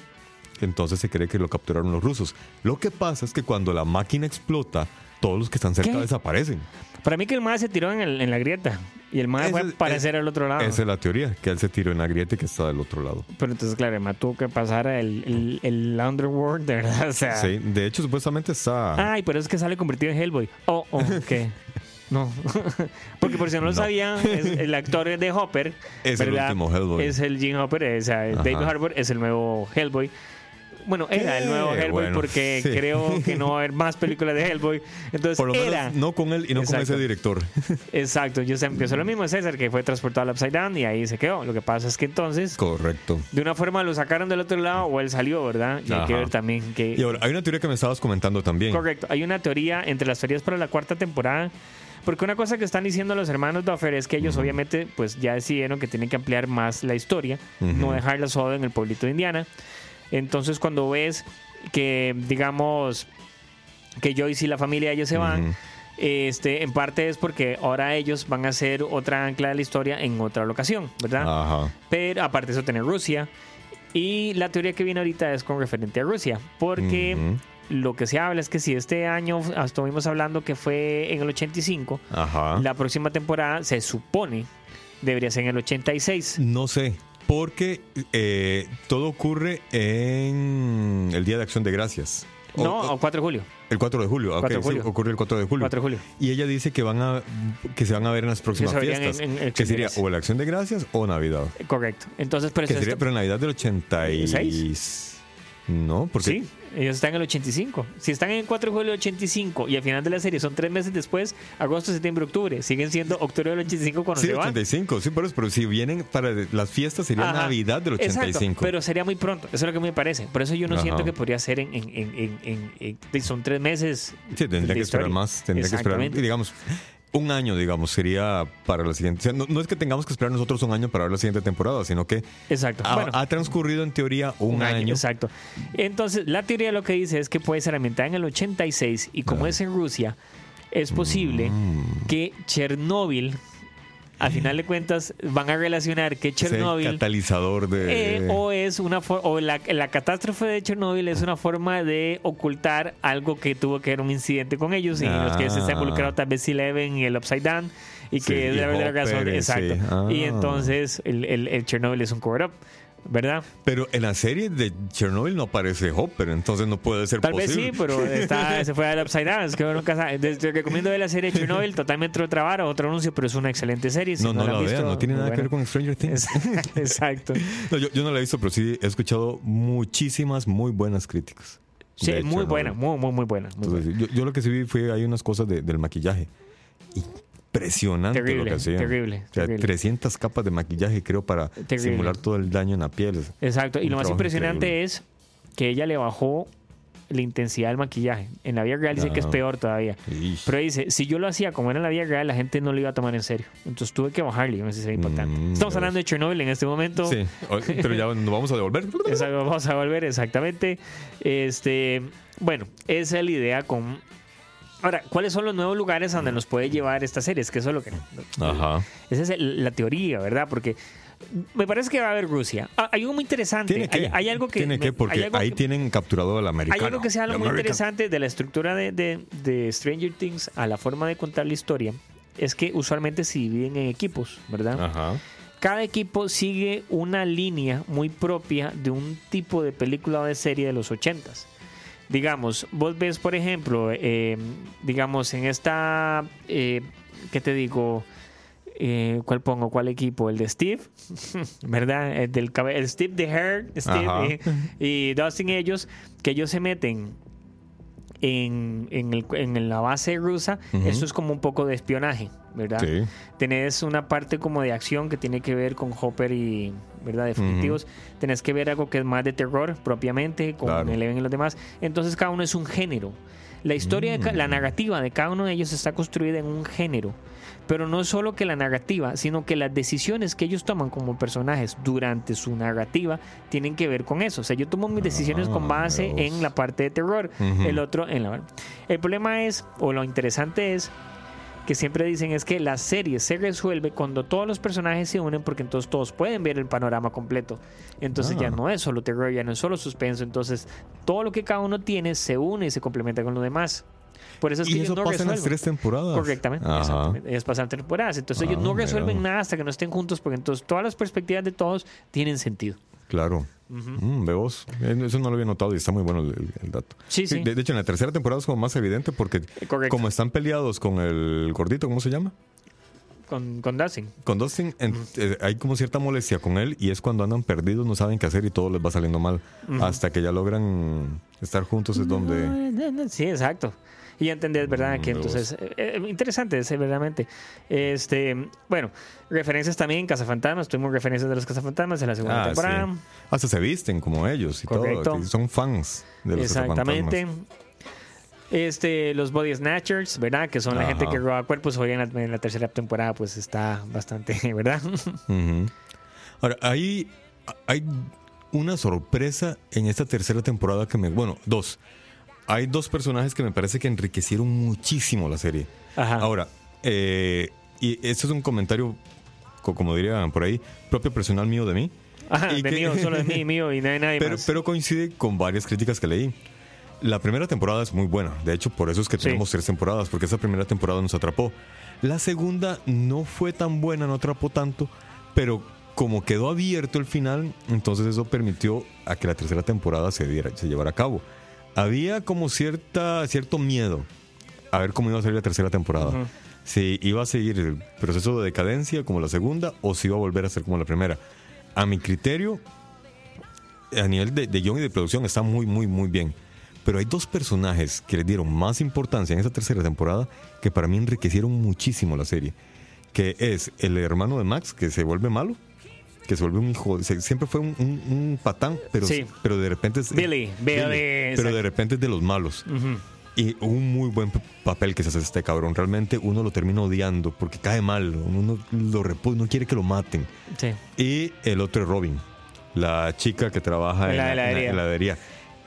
entonces se cree que lo capturaron los rusos. Lo que pasa es que cuando la máquina explota, todos los que están cerca ¿Qué? desaparecen. Para mí que el MAE se tiró en, el- en la grieta. Y el MAE fue a Ese- aparecer es- al otro lado. Esa es la teoría, que él se tiró en la grieta y que está del otro lado. Pero entonces, claro, el tuvo que pasar el, el, el Underworld, de verdad. O sea. Sí, de hecho supuestamente está... Ay, pero es que sale convertido en Hellboy. Oh, oh. [laughs] No. [laughs] Porque por si no lo No. sabían, es el actor de Hopper. Es el último Hellboy. Es el Jim Hopper, o sea, el Ajá. David Harbour es el nuevo Hellboy. Bueno, era el nuevo Hellboy bueno, porque [laughs] sí. creo que no va a haber más películas de Hellboy. Entonces Por lo menos era. no con él y no con ese director. [laughs] Exacto, yo sé, empezó lo mismo de César, que fue transportado al Upside Down y ahí se quedó. Lo que pasa es que entonces, Correcto. de una forma lo sacaron del otro lado o él salió, ¿verdad? Y hay que ver también que. Y ahora, hay una teoría que me estabas comentando también. Correcto. Hay una teoría entre las teorías para la cuarta temporada. Porque una cosa que están diciendo los hermanos Duffer es que ellos obviamente pues ya decidieron que tienen que ampliar más la historia, no dejarla solo en el pueblito de Indiana. Entonces cuando ves que digamos que Joyce y la familia de ellos se van, este, en parte es porque ahora ellos van a hacer otra ancla de la historia en otra locación, ¿verdad? Ajá. Pero aparte de eso tener Rusia. Y la teoría que viene ahorita es con referente a Rusia, porque. Lo que se habla es que si este año estuvimos hablando que fue en el 85, Ajá. la próxima temporada se supone debería ser en el 86. No sé, porque eh, todo ocurre en el Día de Acción de Gracias. O- No, o- o 4 de julio. el 4 de julio. ok, 4 de sí, julio. ocurre el 4 de julio. 4 de julio. Y ella dice que van a que se van a ver en las próximas fiestas. en- que de sería o la Acción de Gracias o Navidad. Correcto. Entonces, pero Que sería, pero Navidad del 86. No, porque Sí, ellos están en el 85. Si están en el 4 de julio del 85 y al final de la serie son tres meses después, agosto, septiembre, octubre, siguen siendo octubre del 85 cuando Sí, se van. 85, sí, pero, pero si vienen para las fiestas sería Ajá. Navidad del Exacto, 85. pero sería muy pronto. Eso es lo que me parece. Por eso yo no Ajá. siento que podría ser en. en- en- en- en- en- son tres meses. Sí, tendría que esperar más, tendría que esperar, Exactamente. digamos, un año, digamos, sería para la siguiente. o sea, no, no es que tengamos que esperar nosotros un año para ver la siguiente temporada, sino que Exacto. ha, bueno, ha transcurrido en teoría un, año. Exacto. Entonces, la teoría lo que dice es que puede ser ambientada en el 86 y como Ah. es en Rusia, es posible Mm. que Chernóbil, a final de cuentas, van a relacionar que Ese Chernóbil. catalizador de. eh, o es una o la, la catástrofe de Chernóbil es una forma de ocultar algo que tuvo que ver un incidente con ellos y los que se está Ah. involucrado tal vez Eleven y el Upside Down y Sí, que es y la verdadera razón exacto sí. Ah. y entonces el, el, el Chernobyl es un cover up ¿verdad? Pero en la serie de Chernobyl no aparece Hopper, entonces no puede ser Tal vez posible. sí, pero está, [laughs] se fue al Upside Down. Es que uno nunca sabe. Desde- recomiendo ver la serie Chernobyl, totalmente otra vara, otro anuncio, pero es una excelente serie. Si No, no, han la visto, no tiene nada que ver con Stranger Things. Exacto. [laughs] No, yo, yo no la he visto, pero sí he escuchado muchísimas muy buenas críticas. Sí, de muy buena, muy, muy, muy buena. muy buena. Entonces, yo, yo lo que sí vi fue hay unas cosas de- del maquillaje. Impresionante lo Terrible, que hacían. terrible, O sea, terrible. 300 capas de maquillaje, creo, para Terrible. simular todo el daño en la piel. Exacto. Y lo más impresionante increíble. es que ella le bajó la intensidad del maquillaje. En la vida real dice que es Ajá. peor todavía. Ish. Pero dice, si yo lo hacía como era en la vida real, la gente no lo iba a tomar en serio. Entonces tuve que bajarle, es importante. Mm, Estamos hablando de Chernobyl en este momento. Sí, [laughs] pero ya nos vamos a devolver. Exacto, vamos a volver exactamente. Este, bueno, esa es la idea con. Ahora, ¿cuáles son los nuevos lugares a donde nos puede llevar esta serie? Es que eso es lo que. Ajá. Esa es el- la teoría, ¿verdad? Porque me parece que va a haber Rusia. Ah, hay algo muy interesante. Tiene que. Hay, hay algo que. Tiene que, porque algo ahí que- tienen capturado al americano. hay algo que se habla el muy American. interesante de la estructura de, de- de Stranger Things a la forma de contar la historia. Es que usualmente se dividen en equipos, ¿verdad? Ajá. cada equipo sigue una línea muy propia de un tipo de película o de serie de los ochentas. Digamos, vos ves, por ejemplo, eh, digamos, en esta, eh, ¿qué te digo? eh, ¿cuál pongo? ¿Cuál equipo? El de Steve, [laughs] ¿verdad? El del el Steve de Hair. Steve y, y Dustin ellos, que ellos se meten en, en, el- en la base rusa, eso es como un poco de espionaje, ¿verdad? Sí. Tenés una parte como de acción que tiene que ver con Hopper y, ¿verdad? De fugitivos. Tenés que ver algo que es más de terror propiamente, con Claro. Eleven y los demás. Entonces cada uno es un género. La historia, de ca- Mm. la narrativa de cada uno de ellos está construida en un género. Pero no solo que la narrativa, sino que las decisiones que ellos toman como personajes durante su narrativa tienen que ver con eso. O sea, yo tomo mis decisiones con Ah, base Dios. en la parte de terror, el otro en la... El problema es, o lo interesante es, que siempre dicen es que la serie se resuelve cuando todos los personajes se unen porque entonces todos pueden ver el panorama completo. Entonces Ah. ya no es solo terror, ya no es solo suspenso. Entonces todo lo que cada uno tiene se une y se complementa con lo demás. Por eso es que y ellos eso no pasa en las resuelven. tres temporadas. Correctamente, exactamente. Ellos pasan temporadas. Entonces ellos Ah, no mira. resuelven nada hasta que no estén juntos porque entonces todas las perspectivas de todos tienen sentido. Claro. Mm, ve vos. Eh, Eso no lo había notado y está muy bueno el, el- dato. Sí, sí. De, de hecho, en la tercera temporada es como más evidente porque correcto. como están peleados con el gordito, ¿cómo se llama? Con, con Dustin. Con Dustin en- eh, hay como cierta molestia con él y es cuando andan perdidos, no saben qué hacer y todo les va saliendo mal. Hasta que ya logran estar juntos es donde... Sí, exacto. Y ya entendés, ¿verdad? Mm, Que entonces, eh, eh, interesante, ese, verdaderamente. Este, bueno, referencias también, Cazafantasmas, tuvimos referencias de los Cazafantasmas en la segunda Ah, temporada. sí. Hasta se visten como ellos y Correcto. todo. Son fans de los Exactamente. cazafantasmas. Este, los Body Snatchers, ¿verdad? Que son la Ajá. gente que roba cuerpos. Hoy en la, en la tercera temporada, pues está bastante, [laughs] ¿verdad? Ahora, hay, hay una sorpresa en esta tercera temporada que me... Bueno, dos. Hay dos personajes que me parece que enriquecieron muchísimo la serie. Ajá. Ahora, eh, y este es un comentario, co- como dirían por ahí, propio personal mío de mí. Ajá, Y de que- mío, solo de mí, [laughs] mío y no hay nadie Pero, más. pero coincide con varias críticas que leí. La primera temporada es muy buena. De hecho, por eso es que Sí. tenemos tres temporadas, porque esa primera temporada nos atrapó. La segunda no fue tan buena, no atrapó tanto, pero como quedó abierto el final, entonces eso permitió a que la tercera temporada se, diera, se llevara a cabo. Había como cierta, cierto miedo a ver cómo iba a salir la tercera temporada. Ujú. Si iba a seguir el proceso de decadencia como la segunda o si iba a volver a ser como la primera. A mi criterio, a nivel de, de guion y de producción está muy, muy, muy bien. Pero hay dos personajes que le dieron más importancia en esa tercera temporada que para mí enriquecieron muchísimo la serie. Que es el hermano de Max, que se vuelve malo, que se vuelve un hijo, se- siempre fue un, un- un patán, pero, Sí. pero de repente es... Billy, Billy, pero exacto. de repente es de los malos. Ujú. Y un muy buen papel que se hace este cabrón. Realmente uno lo termina odiando porque cae mal. Uno lo repu- no quiere que lo maten. Sí. Y el otro es Robin, la chica que trabaja En en la la, en la heladería. heladería.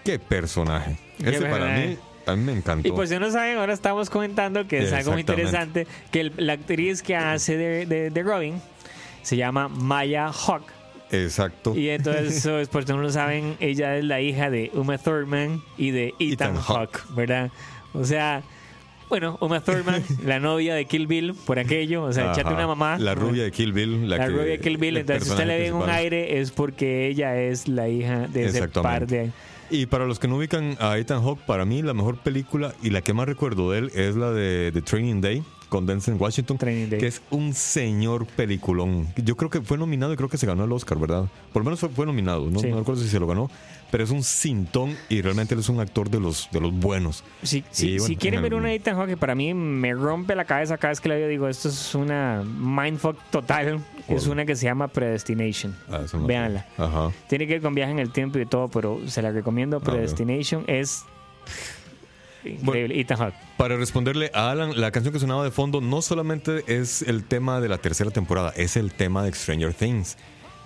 Qué personaje. Qué Ese para personaje. mí, a mí me encantó. Y pues si no saben, ahora estamos comentando que es algo muy interesante, que el- la actriz que hace de, de- de Robin se llama Maya Hawk. Exacto. Y entonces, por si no lo saben, ella es la hija de Uma Thurman y de Ethan, Ethan Hawke, ¿verdad? O sea, bueno, Uma Thurman, [laughs] la novia de Kill Bill, por aquello, o sea, Ajá. échate una mamá. La rubia de Kill Bill. La, La que- rubia de Kill Bill, entonces si usted le ve un aire es porque ella es la hija de ese par de... Y para los que no ubican a Ethan Hawke, para mí la mejor película y la que más recuerdo de él es la de The Training Day con Denzel Washington, que es un señor peliculón. Yo creo que fue nominado y creo que se ganó el Oscar, ¿verdad? Por lo menos fue, fue nominado, ¿no? Sí. no recuerdo si se lo ganó, pero es un cintón y realmente él es un actor de los, de los buenos. Y bueno, si quieren en ver una Ethan Hawke que para mí me rompe la cabeza cada vez que la veo, digo, esto es una mindfuck total. Es una que se llama Predestination. Ah, no. Ajá. Tiene que ver con viaje en el tiempo y todo, pero se la recomiendo. Predestination es increíble. Ethan Hawke. Para responderle a Alan, la canción que sonaba de fondo no solamente es el tema de la tercera temporada, es el tema de Stranger Things,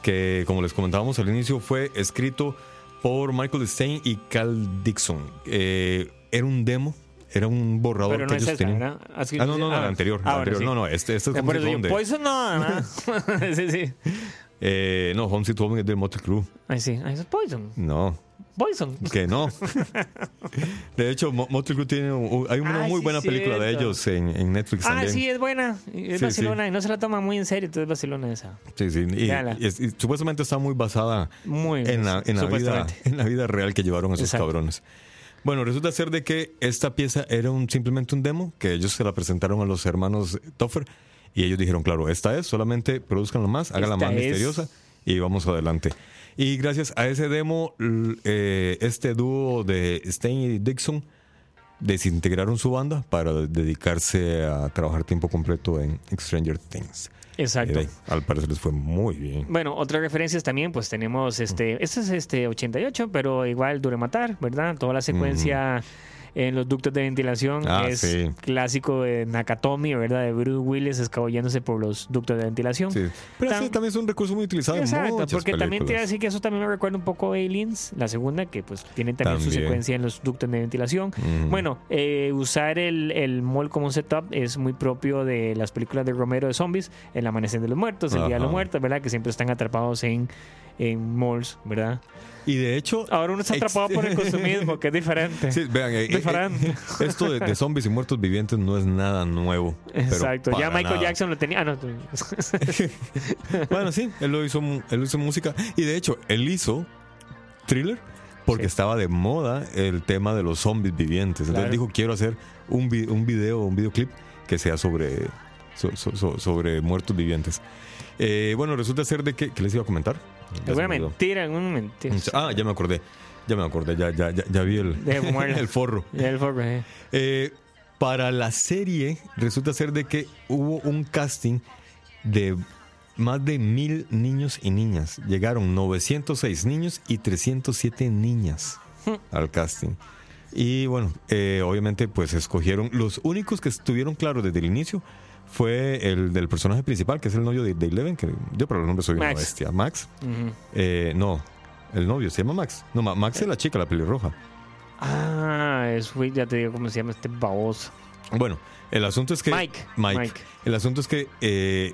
que como les comentábamos al inicio fue escrito por Michael Stein y Cal Dixon. Eh, era un demo, era un borrador Pero no que es ellos esa, tenían. Así- Ah, no, no, no, ah, la anterior. ah, la bueno, anterior. sí. No, no, este, este es digo, Home de- Poison no, [laughs] no. [laughs] sí, sí. Eh, no, Home Sweet Home es del Motley Crue. Ay, sí. Eso es Poison. No, Poison. que no. De hecho, Mo- Motley Crue tiene un- hay una Ah, muy sí, buena película de ellos en, en Netflix Ah, también. sí, es buena. Es Sí, Barcelona sí. y no se la toma muy en serio, entonces es Barcelona esa. Sí, sí. Y, supuestamente está muy basada Muy en la, en, la vida, en la vida real que llevaron esos Exacto. cabrones. Bueno, resulta ser de que esta pieza era un, simplemente un demo que ellos se la presentaron a los hermanos Toffer Y ellos dijeron, claro, esta es, solamente produzcanla más, háganla más es. misteriosa y vamos adelante. Y gracias a ese demo, eh, este dúo de Stein y Dixon desintegraron su banda para dedicarse a trabajar tiempo completo en Stranger Things. Exacto. Ahí, al parecer les fue muy bien. Bueno, otras referencias también, pues tenemos este, este es este 88, pero igual Dure Matar, ¿verdad? Toda la secuencia en los ductos de ventilación Ah, es sí. clásico de Nakatomi, ¿verdad? De Bruce Willis escabulléndose por los ductos de ventilación. Sí. Pero Tam- también es un recurso muy utilizado en muchas porque también te decir que eso también me recuerda un poco a Aliens, la segunda, que pues tiene también, su secuencia en los ductos de ventilación. Ujú. Bueno, eh, usar el, el mall como un setup es muy propio de las películas de Romero de zombies, El Amanecer de los Muertos, El Día de los. Muertos, ¿verdad? Que siempre están atrapados en, en malls, ¿verdad? Y de hecho... Ahora uno está atrapado por el [laughs] consumismo, que es diferente. Sí, vean, eh, eh, Diferente. eh, esto de, de zombies y muertos vivientes no es nada nuevo. Exacto, ya Michael nada. Jackson lo tenía. Ah, no, [laughs] Bueno, sí, él lo hizo, él hizo música. Y de hecho, él hizo thriller porque Sí. estaba de moda el tema de los zombies vivientes. Entonces Claro. dijo, quiero hacer un, vi- un video, un videoclip que sea sobre, so- so- so- sobre muertos vivientes. Bueno, resulta ser de que... ¿Qué les iba a comentar? Es una mentira, una mentira. Ah, ya me acordé. Ya me acordé, ya, ya, ya, ya vi el, [laughs] el forro. El forro, eh. Eh, para la serie, resulta ser de que hubo un casting de más de mil niños y niñas. Llegaron 906 niños y 307 niñas al casting. Y bueno, eh, obviamente pues escogieron, los únicos que estuvieron claros desde el inicio fue el del personaje principal, que es el novio de, de Eleven, que yo por el nombre soy una Max. bestia. Max. Eh, no, el novio se llama Max. No, Ma- Max es la chica, la pelirroja. Ah, es, ya te digo cómo se llama este baboso. Bueno, el asunto es que. Mike. Mike. Mike. El asunto es que eh,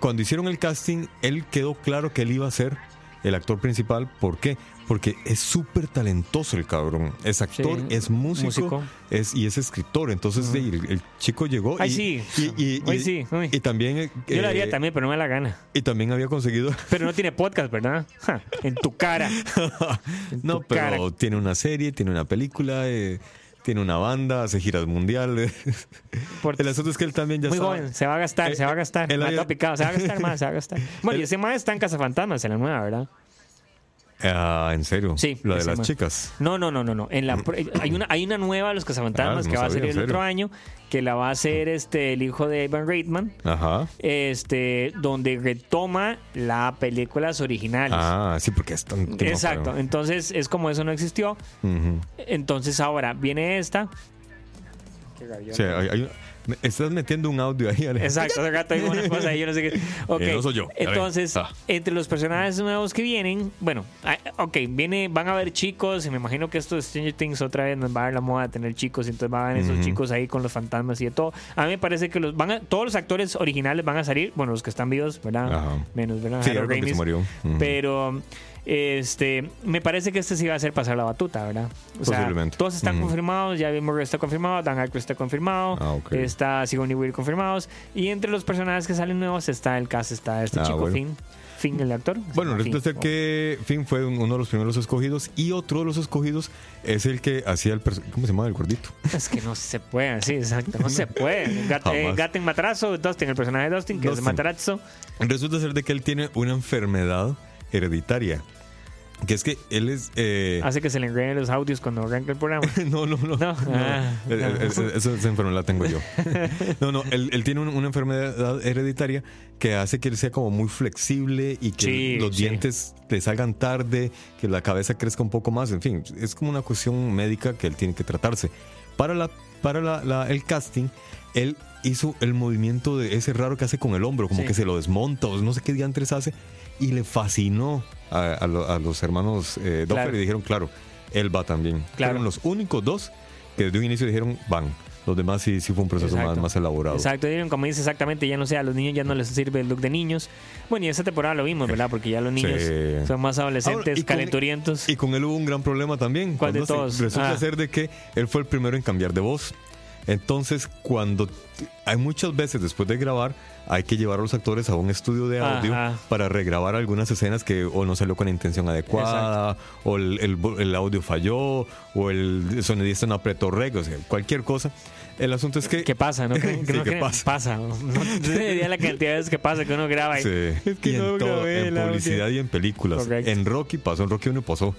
cuando hicieron el casting, él quedó claro que él iba a ser el actor principal. ¿Por qué? Porque es súper talentoso el cabrón. Es actor, Sí, es músico, músico. Es, y es escritor. Entonces el, el chico llegó. Ay, y, sí. Y, y- Ay, sí. Uy. y también. eh, Yo lo haría eh, también, pero no me da la gana. Y también había conseguido. [laughs] Pero no tiene podcast, ¿verdad? Ja, en tu cara. [laughs] En no, tu pero cara. tiene una serie, tiene una película. eh, tiene una banda, hace giras mundiales. [laughs] El asunto es que él también ya Muy estaba- joven, se va a gastar, Eh, se va a gastar. él había- picado, se va a gastar más, se va a gastar. Bueno, [laughs] y ese más está en Cazafantasmas, en la nueva, ¿verdad? Ah, ¿en serio? Sí, La de las chicas. No, no, no, no, no. En la, pr- hay, una, hay una nueva los Cazafantasmas Ah, no que va a salir el otro año, que la va a hacer este, el hijo de Evan Reitman, Ajá. este, donde retoma las películas originales. Ah, sí, porque es tan. no, Exacto, pero- entonces es como eso no existió. Entonces ahora viene esta. Sí, hay- hay- me- estás metiendo un audio ahí, Alejandro. Exacto, rato hay una cosa ahí, yo no sé qué. Eh, no soy yo. Entonces, Ah. entre los personajes nuevos que vienen, bueno, ah, ok, viene, van a haber chicos, y me imagino que esto de Stranger Things otra vez nos va a dar la moda de tener chicos, y entonces van a haber esos chicos ahí con los fantasmas y de todo. A mí me parece que los van a- todos los actores originales van a salir, bueno, los que están vivos, ¿verdad? Ajá. Menos, ¿verdad? Sí, que se. Ujú. Pero este me parece que este sí va a ser pasar la batuta, ¿verdad? O sea, Posiblemente. todos están confirmados, ya que está confirmado, Dan Aykroyd está confirmado, Ah, está Sigourney Weaver confirmados y entre los personajes que salen nuevos está el cast, está este Ah, chico bueno. Finn, Finn el actor. Bueno, resulta ser que Finn fue un- uno de los primeros escogidos y otro de los escogidos es el que hacía el ¿Cómo se llama el gordito? Es que no se puede, sí, exacto, no se [laughs] puede. Gat, eh, Jamás. Gaten Matrazo, Dustin, el personaje de Dustin, que Dustin. es Matarazzo. Resulta ser de que él tiene una enfermedad hereditaria. Que es que él es. eh, [laughs] Hace que se le enreden los audios cuando arranca el programa. [laughs] no, no, no. No. no. Ah, Eh, no. eh, Esa, esa- esa enfermedad la tengo yo. [laughs] No, no, él, él tiene un- una enfermedad hereditaria que hace que él sea como muy flexible y que Sí, los sí. dientes le salgan tarde, que la cabeza crezca un poco más. En fin, es como una cuestión médica que él tiene que tratarse. Para, la, para la- la- el casting, él hizo el movimiento de ese raro que hace con el hombro, como Sí. que se lo desmonta o no sé qué diantres hace, y le fascinó a, a lo- a los hermanos eh, Claro. y dijeron, claro, él va también. Claro. Fueron los únicos dos que desde un inicio dijeron, van. Los demás sí, sí fue un proceso más, más elaborado. Exacto, como dice exactamente, ya no sé, a los niños ya no les sirve el look de niños. Bueno, y esa temporada lo vimos, ¿verdad? Porque ya los niños Sí. son más adolescentes, Ahora, y con- calenturientos. Y con él hubo un gran problema también. ¿Cuál de todos? Resulta Ah. ser de que él fue el primero en cambiar de voz. Entonces, cuando hay muchas veces después de grabar, hay que llevar a los actores a un estudio de audio Ajá. para regrabar algunas escenas que o no salió con intención adecuada, o el, el- el audio falló, o el sonidista no apretó rec, o sea, cualquier cosa. El asunto es que... ¿Qué pasa? ¿No [laughs] creen? Sí, no ¿qué creen? pasa? Pasa. No, no la cantidad de veces que pasa que uno graba y... Sí. Es que y no en, todo, grabé en el audio. publicidad y en películas. Correcto. En Rocky pasó, en Rocky 1 pasó.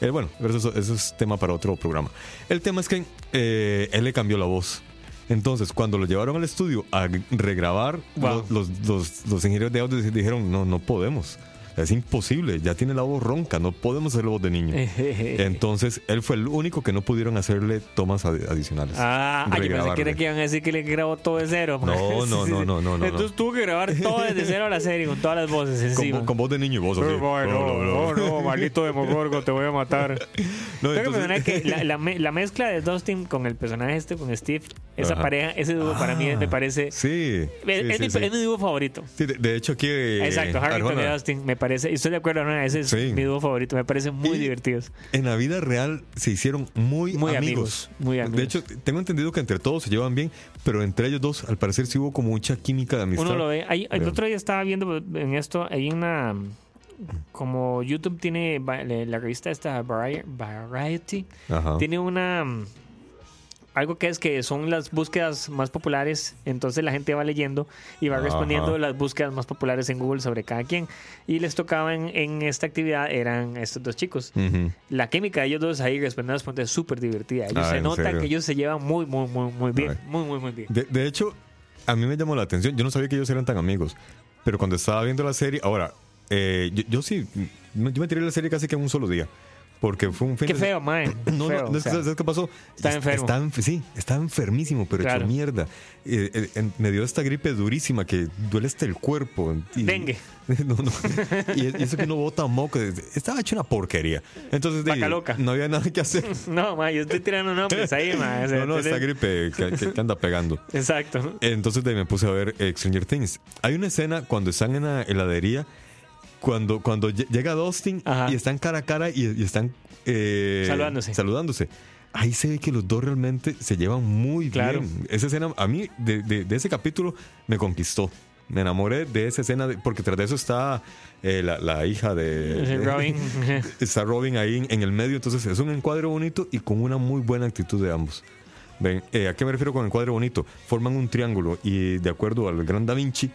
Eh, bueno, pero eso, eso es tema para otro programa. El tema es que eh, él le cambió la voz. Entonces, cuando lo llevaron al estudio a regrabar, Wow. los, los, los- los ingenieros de audio dijeron, no, no podemos. Es imposible, ya tiene la voz ronca, no podemos hacer la voz de niño. [laughs] Entonces, él fue el único que no pudieron hacerle tomas adi- adicionales. Ah, ah, yo pensé que, era que iban a decir que le grabó todo de cero. No, no, [laughs] no, no, no, no, Entonces tuvo que grabar todo desde cero la serie con todas las voces con, encima. con voz de niño y voz así. No, no, maldito Demogorgon, te voy a matar. [laughs] Que la, la me- la mezcla de Dustin con el personaje este, con Steve, esa pareja, ese dúo para mí me parece... Sí. es, mi, dúo favorito. Sí, de, hecho aquí... eh, Exacto, Harrington y Dustin me parece, y estoy de acuerdo, Arjona, ese es Sí. mi dúo favorito, me parecen muy Y- divertidos. En la vida real se hicieron muy, Muy amigos. amigos, muy amigos. De hecho, tengo entendido que entre todos se llevan bien, pero entre ellos dos, al parecer, sí hubo como mucha química de amistad. Uno lo ve. El otro día estaba viendo en esto, hay una. Como YouTube tiene la revista esta Vari- Variety, Ajá. tiene una. Algo que es que son las búsquedas más populares, entonces la gente va leyendo y va Ajá. respondiendo las búsquedas más populares en Google sobre cada quien. Y les tocaba en, esta actividad, eran estos dos chicos. Ujú. La química de ellos dos ahí respondiendo las preguntas es súper divertida. Ellos Ah, se ¿en nota serio? que ellos se llevan muy, muy, muy, muy bien. Muy, muy, muy bien. De, de hecho, a mí me llamó la atención. Yo no sabía que ellos eran tan amigos. Pero cuando estaba viendo la serie, ahora, eh, yo, yo sí, yo me tiré la serie casi que en un solo día. Porque fue un fin Qué de- feo, mae. [clears throat] No, Feo, no, o es que, sea. ¿sabes qué pasó? Está Es- enfermo. Está, sí, estaba enfermísimo, pero Claro. hecho mierda. Eh, eh, me dio esta gripe durísima que duele hasta el cuerpo. Y- Dengue. [laughs] No, no. Y, eso que no bota moco. Estaba hecho una porquería. Entonces, de- loca. no había nada que hacer. [laughs] No, ma, yo estoy tirando nombres ahí, [laughs] ma. O sea, No, no, esta tenés- gripe que, que- que anda pegando. Exacto. Entonces de me puse a ver eh, Stranger Things. Hay una escena cuando están en la heladería, cuando, cuando lle- llega Dustin Ajá. y están cara a cara y, y están eh, Saludándose. saludándose. Ahí se ve que los dos realmente se llevan muy Claro. bien. Esa escena, a mí, de, de- de ese capítulo, me conquistó. Me enamoré de esa escena, de- porque tras de eso está eh, la, la hija de... Robin. [laughs] Está Robin ahí en, en el medio, entonces es un encuadre bonito y con una muy buena actitud de ambos. Ven, eh, ¿a qué me refiero con encuadre bonito? Forman un triángulo y de acuerdo al gran Da Vinci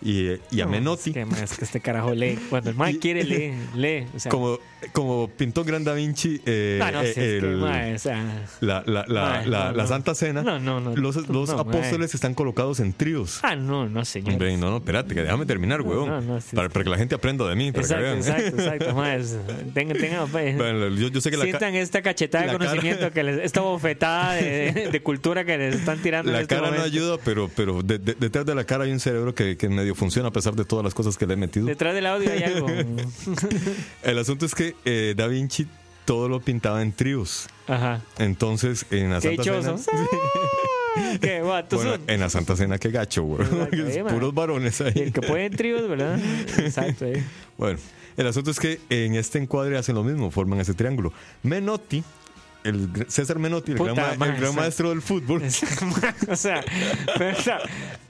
y, y a No, Menotti, Es que, ma, es que este carajo lee. Cuando el man [laughs] quiere, lee. lee. O sea, como, como pintó gran Da Vinci eh, no, sí, es que, el- ma, o sea, la, la- la- ma, la- no, la no. Santa Cena, No, no, no. los, los No, ma. apóstoles están colocados en tríos. Ah, no, no, señor. No, no, espérate, que déjame terminar, No, huevón. no, no, sí, para, para que la gente aprenda de mí, para que Exacto, vean. exacto, exacto. ma, es- tengan, tengan, [laughs] pues, Bueno, yo, yo sé que ca- sientan esta cachetada de la cara- conocimiento, que les, esta bofetada de, de cultura que les están tirando en La este cara no momento. ayuda, pero, pero de- de- detrás de la cara hay un cerebro que, que medio funciona a pesar de todas las cosas que le he metido. Detrás del audio hay algo. [laughs] El asunto es que eh, Da Vinci todo lo pintaba en tríos. Ajá. Entonces, en la Santa. Cena. [laughs] Qué guatos Bueno, son. en la Santa Cena, qué gacho, güey. Puros varones Y ahí. el que puede en tríos, ¿verdad? [laughs] Exacto. eh. Bueno, el asunto es que en este encuadre hacen lo mismo, forman ese triángulo. Menotti, el César Menotti, el, Puta gran, el maestro del fútbol. [laughs] o sea, ¿verdad?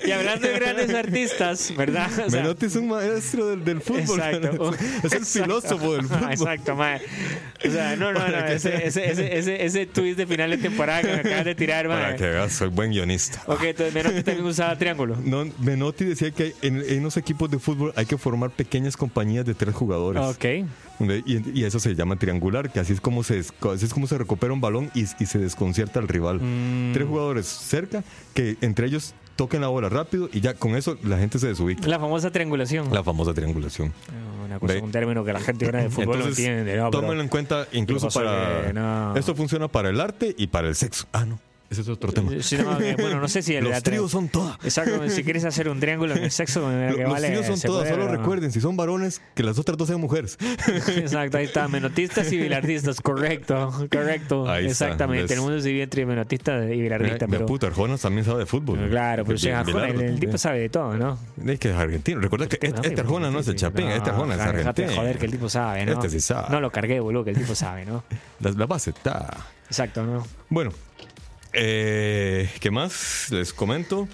Y hablando de grandes artistas, ¿verdad? O sea, Menotti es un maestro del, del fútbol. Exacto. [laughs] Es el Exacto. filósofo del fútbol. Exacto, mae. O sea, no, no, no. Para Ese, ese, ese, ese, ese twist de final de temporada que me acabas de tirar, Para mae. que veas, soy buen guionista. Ok, entonces Menotti también usaba triángulo. No, Menotti decía que en, en los equipos de fútbol hay que formar pequeñas compañías de tres jugadores. Ok. Y, y eso se llama triangular, que así es como se, así es como se recupera un balón y, y se desconcierta al rival. Mm. Tres jugadores cerca que entre ellos toquen la bola rápido y ya con eso la gente se desubica. La famosa triangulación. La famosa triangulación. Una cosa, un término que la gente ahora de [laughs] fútbol no Entonces, entiende. No, tómenlo en cuenta incluso no para... no. Esto funciona para el arte y para el sexo. Ah, no. Ese es otro tema. Sí, no, que, bueno, no sé si el Los tríos son todas. Exacto, si quieres hacer un triángulo en el sexo, que Los vale, tríos son todas. Solo ¿no? recuerden, si son varones, que las otras dos sean mujeres. [laughs] Exacto, ahí está, menotistas y bilardistas, correcto, correcto. Ahí Exactamente, el mundo se divide entre menotista y bilardista, Mira, pero... puta, Arjona también sabe de fútbol. Claro, pero bien, Arjona, el, tipo sabe de todo, ¿no? Es que es argentino. Recuerda que este, este Arjona no es el Chapín, este Arjona es argentino. joder que el tipo sabe, ¿no? Este sí sabe. No lo cargué, boludo, que el tipo sabe, ¿no? [laughs] La, la base está. Exacto, ¿no? Bueno, Eh, ¿Qué más? Les comento.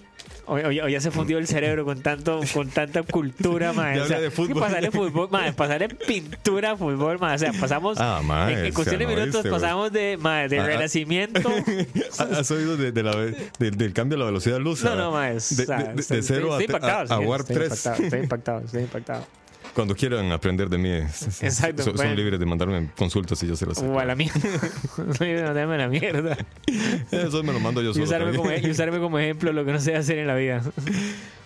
Hoy, hoy- ya se fundió el cerebro con tanto con tanta cultura. [laughs] Ya O sea, de fútbol. pasarle fútbol, mae, pasarle pintura a fútbol, mae. O sea, pasamos Ah, en, en cuestión de no minutos pasamos de, de Ah, ah. renacimiento. [laughs] ¿Has oído de, de la, de- del cambio de la velocidad de luz? No, a- no, o De, sea, de- de estoy- cero a, estoy impactado, a- a Warp estoy 3. [laughs] impactado, Estoy impactado, estoy impactado. Cuando quieran aprender de mí, es- Exacto, son, son libres de mandarme consultas y yo se las O [laughs] a la mierda. No, la mierda. Eso me lo mando yo Y solo. usarme, como, también. y usarme como ejemplo lo que no sé hacer en la vida. [laughs]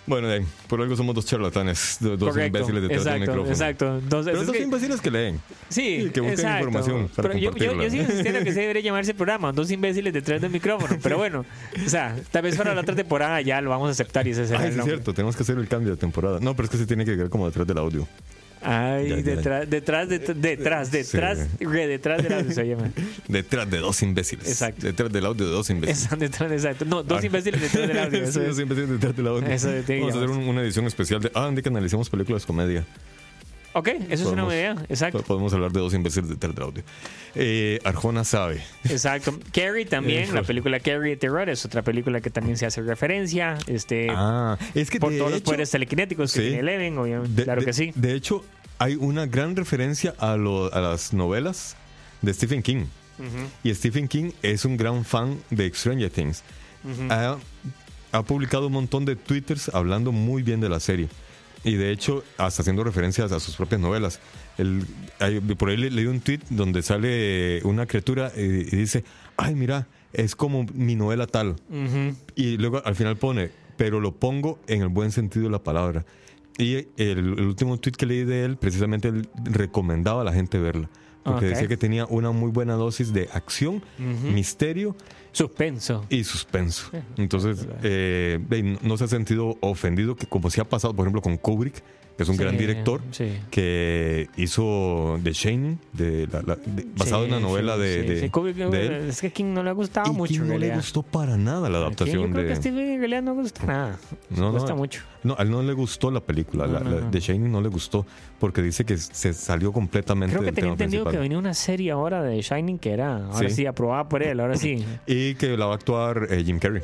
Bueno, por algo somos dos charlatanes, do- dos Correcto. imbéciles detrás del micrófono. exacto. Entonces, Pero dos que- imbéciles que leen. Sí, Y que busquen exacto. información para Pero yo, yo, yo sigo insistiendo que se debería llamarse programa, dos imbéciles detrás del micrófono. Pero [laughs] bueno, o sea, tal vez para la otra temporada ya lo vamos a aceptar y ese será Ay, el es cierto, tenemos que hacer el cambio de temporada. No, pero es que se tiene que ver como detrás del audio. Ay, Ya, ya, detrás, detrás, det- detrás, detrás, re, detrás del audio se llama. [laughs] Detrás de dos imbéciles. Exacto. Detrás del audio de dos imbéciles. Esa, detrás, exacto. No, dos Ah. imbéciles detrás del audio. [laughs] Sí, eso es. dos imbéciles detrás del audio. Eso tiene que Vamos a hacer un- una edición especial de. Ah, de que analicemos películas de comedia. Ok, eso es una buena idea. Exacto. Podemos hablar de dos imbéciles detrás del audio. Eh, Arjona sabe. Exacto. Carrie también, [laughs] la película Carrie de terror es otra película que también se hace referencia. Este, Ah, es que por de todos los poderes telequinéticos que Sí. tiene Eleven, obviamente. de- claro de- que sí. De hecho, hay una gran referencia a, lo- a las novelas de Stephen King. Y Stephen King es un gran fan de Stranger Things. ha, ha publicado un montón de twitters hablando muy bien de la serie. Y de hecho, hasta haciendo referencias a sus propias novelas. El- hay- por ahí le- leí un tweet donde sale una criatura y, y dice, ay, mira, es como mi novela tal. Ujú. Y luego al final pone, pero lo pongo en el buen sentido de la palabra. Y el, el último tweet que leí de él, precisamente él recomendaba a la gente verla. Porque Ok. decía que tenía una muy buena dosis de acción, misterio Suspenso. y suspenso. Entonces, eh, no se ha sentido ofendido, que como sí ha pasado, por ejemplo, con Kubrick, es un Sí, gran director, sí. que hizo The Shining, de la- la- de- basado en la novela de, de- de él. Es que a King no le ha gustado Y mucho. que en no le realidad. gustó para nada la King adaptación Yo creo que a Steve en realidad no le gusta nada. No, no, gusta mucho. No, a él no le gustó la película. No, la, no. The Shining no le gustó porque dice que se salió completamente Creo que del tenía tema entendido que principal. venía una serie ahora de Shining que era, ahora Sí. sí, aprobada por él, ahora sí. [laughs] Y que la va a actuar eh, Jim Carrey.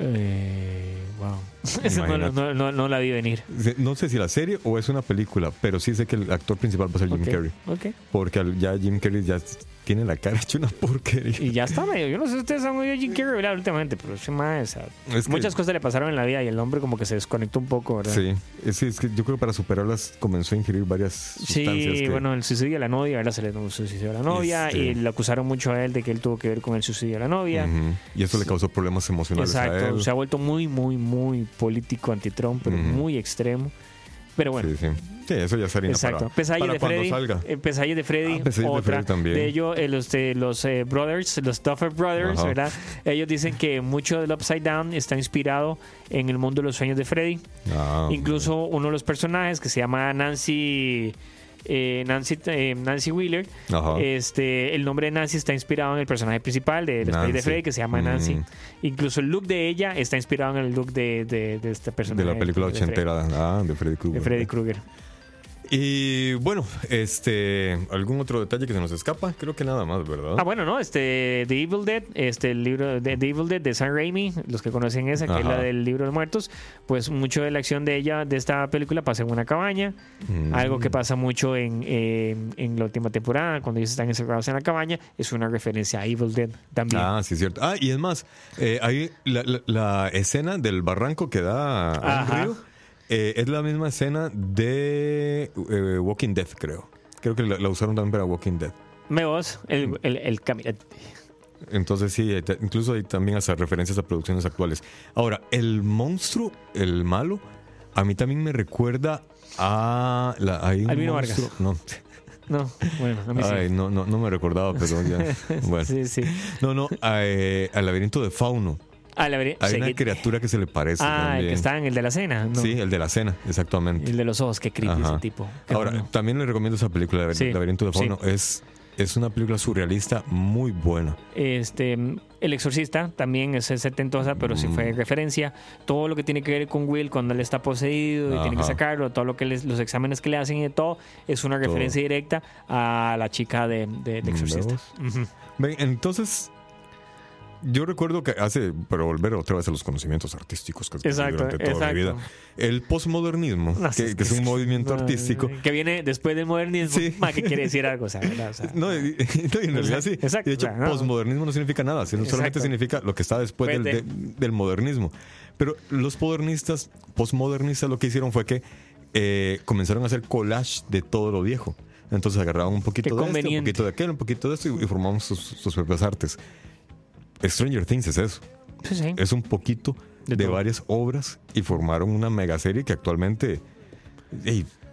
Eh, wow. [laughs] Eso no, no, no, no la vi venir. No sé si la serie o es una película, pero sí sé que el actor principal va a ser Jim Ok, Carrey. ok. Porque ya Jim Carrey ya tiene la cara [laughs] hecha una porquería. Y ya está medio. Yo no sé si ustedes han oído a Jim Carrey hablar últimamente, pero ese sea, Es que- muchas cosas le pasaron en la vida y el hombre como que se desconectó un poco, ¿verdad? Sí, es, sí, es que yo creo que para superarlas comenzó a ingerir varias sustancias. Sí, que- bueno, el suicidio de la novia, ¿verdad? Se le suicidio a la novia Este- y le acusaron mucho a él de que él tuvo que ver con el suicidio de la novia. Ujú. Y eso le causó problemas emocionales a Exacto, él. se ha vuelto muy, muy, muy político anti-Trump, pero muy extremo. Pero bueno, Sí, sí. Sí, eso ya sería Exacto. para, para de Freddy. salga. eh, de Freddy. Ah, Pesadillas de otra. Freddy también. De ello, eh, los, de, los eh, Brothers, los Duffer Brothers, Ajá. ¿verdad? Ellos dicen que mucho del Upside Down está inspirado en el mundo de los sueños de Freddy. Ah, Incluso uno de los personajes que se llama Nancy. Eh, Nancy, eh, Nancy Wheeler, Ajá. este, el nombre de Nancy está inspirado en el personaje principal de Pesadillas de. Freddy que se llama Nancy. Mm. Incluso el look de ella está inspirado en el look de, de, de este personaje. de la película de Freddy- ochentera ah, de Freddy Krueger. De Freddy Krueger. Y bueno, este, algún otro detalle que se nos escapa, creo que nada más, ¿verdad? Ah, bueno, no, este, The Evil Dead, este, el libro de The Evil Dead de Sam Raimi, los que conocen esa, que es la del libro de muertos, pues mucho de la acción de ella, de esta película, pasa en una cabaña, Mm. algo que pasa mucho en, en, en la última temporada, cuando ellos están encerrados en la cabaña, es una referencia a Evil Dead también. Ah, sí, es cierto. Ah, y es más, eh, ahí la, la- la escena del barranco que da a un río eh, es la misma escena de eh, Walking Dead, creo. Creo que la, la usaron también para Walking Dead. Me vos, el, el, el caminante. Entonces sí, eh, incluso hay también hasta referencias a producciones actuales. Ahora, el monstruo, el malo, a mí también me recuerda a... La, hay un Albino monstruo- No, No, bueno, a mí sí. Ay, no, no, no me recordaba, pero ya. [laughs] Bueno. Sí, sí. No, no, a, eh, al laberinto de Fauno. Ah, la Hay una criatura que se le parece. Ah, el también. que está en el de la cena. No. Sí, el de la cena, exactamente. El de los ojos, qué creepy Ajá. ese tipo. Qué Ahora, bueno. también le recomiendo esa película, Laber- Sí, Laberinto de sí. Fauno. Es, es una película surrealista muy buena. Este, El Exorcista también es setentosa, pero sí Mm. fue referencia. Todo lo que tiene que ver con Will cuando él está poseído y tiene que sacarlo, todo lo que les- los exámenes que le hacen y de todo, es una Todo. referencia directa a la chica de, de- de Exorcista. Entonces, yo recuerdo que hace, para volver otra vez a los conocimientos artísticos que Exacto, durante toda mi vida, el postmodernismo, No, que, que es un movimiento no, artístico. Que viene después del modernismo. Sí. ma, que quiere decir algo, o sea, ¿verdad? O sea, No, y, no, y en realidad sí. Exacto, de hecho, o sea, no. posmodernismo no significa nada, sino solamente significa lo que está después del, Puede. de- del modernismo. Pero los modernistas, posmodernistas, lo que hicieron fue que eh, comenzaron a hacer collage de todo lo viejo. Entonces agarraban un poquito Qué de esto, un poquito de aquel, un poquito de esto y, y formaban sus, sus propias artes. Stranger Things es eso. sí, sí. Es un poquito De varias obras y formaron una mega serie que actualmente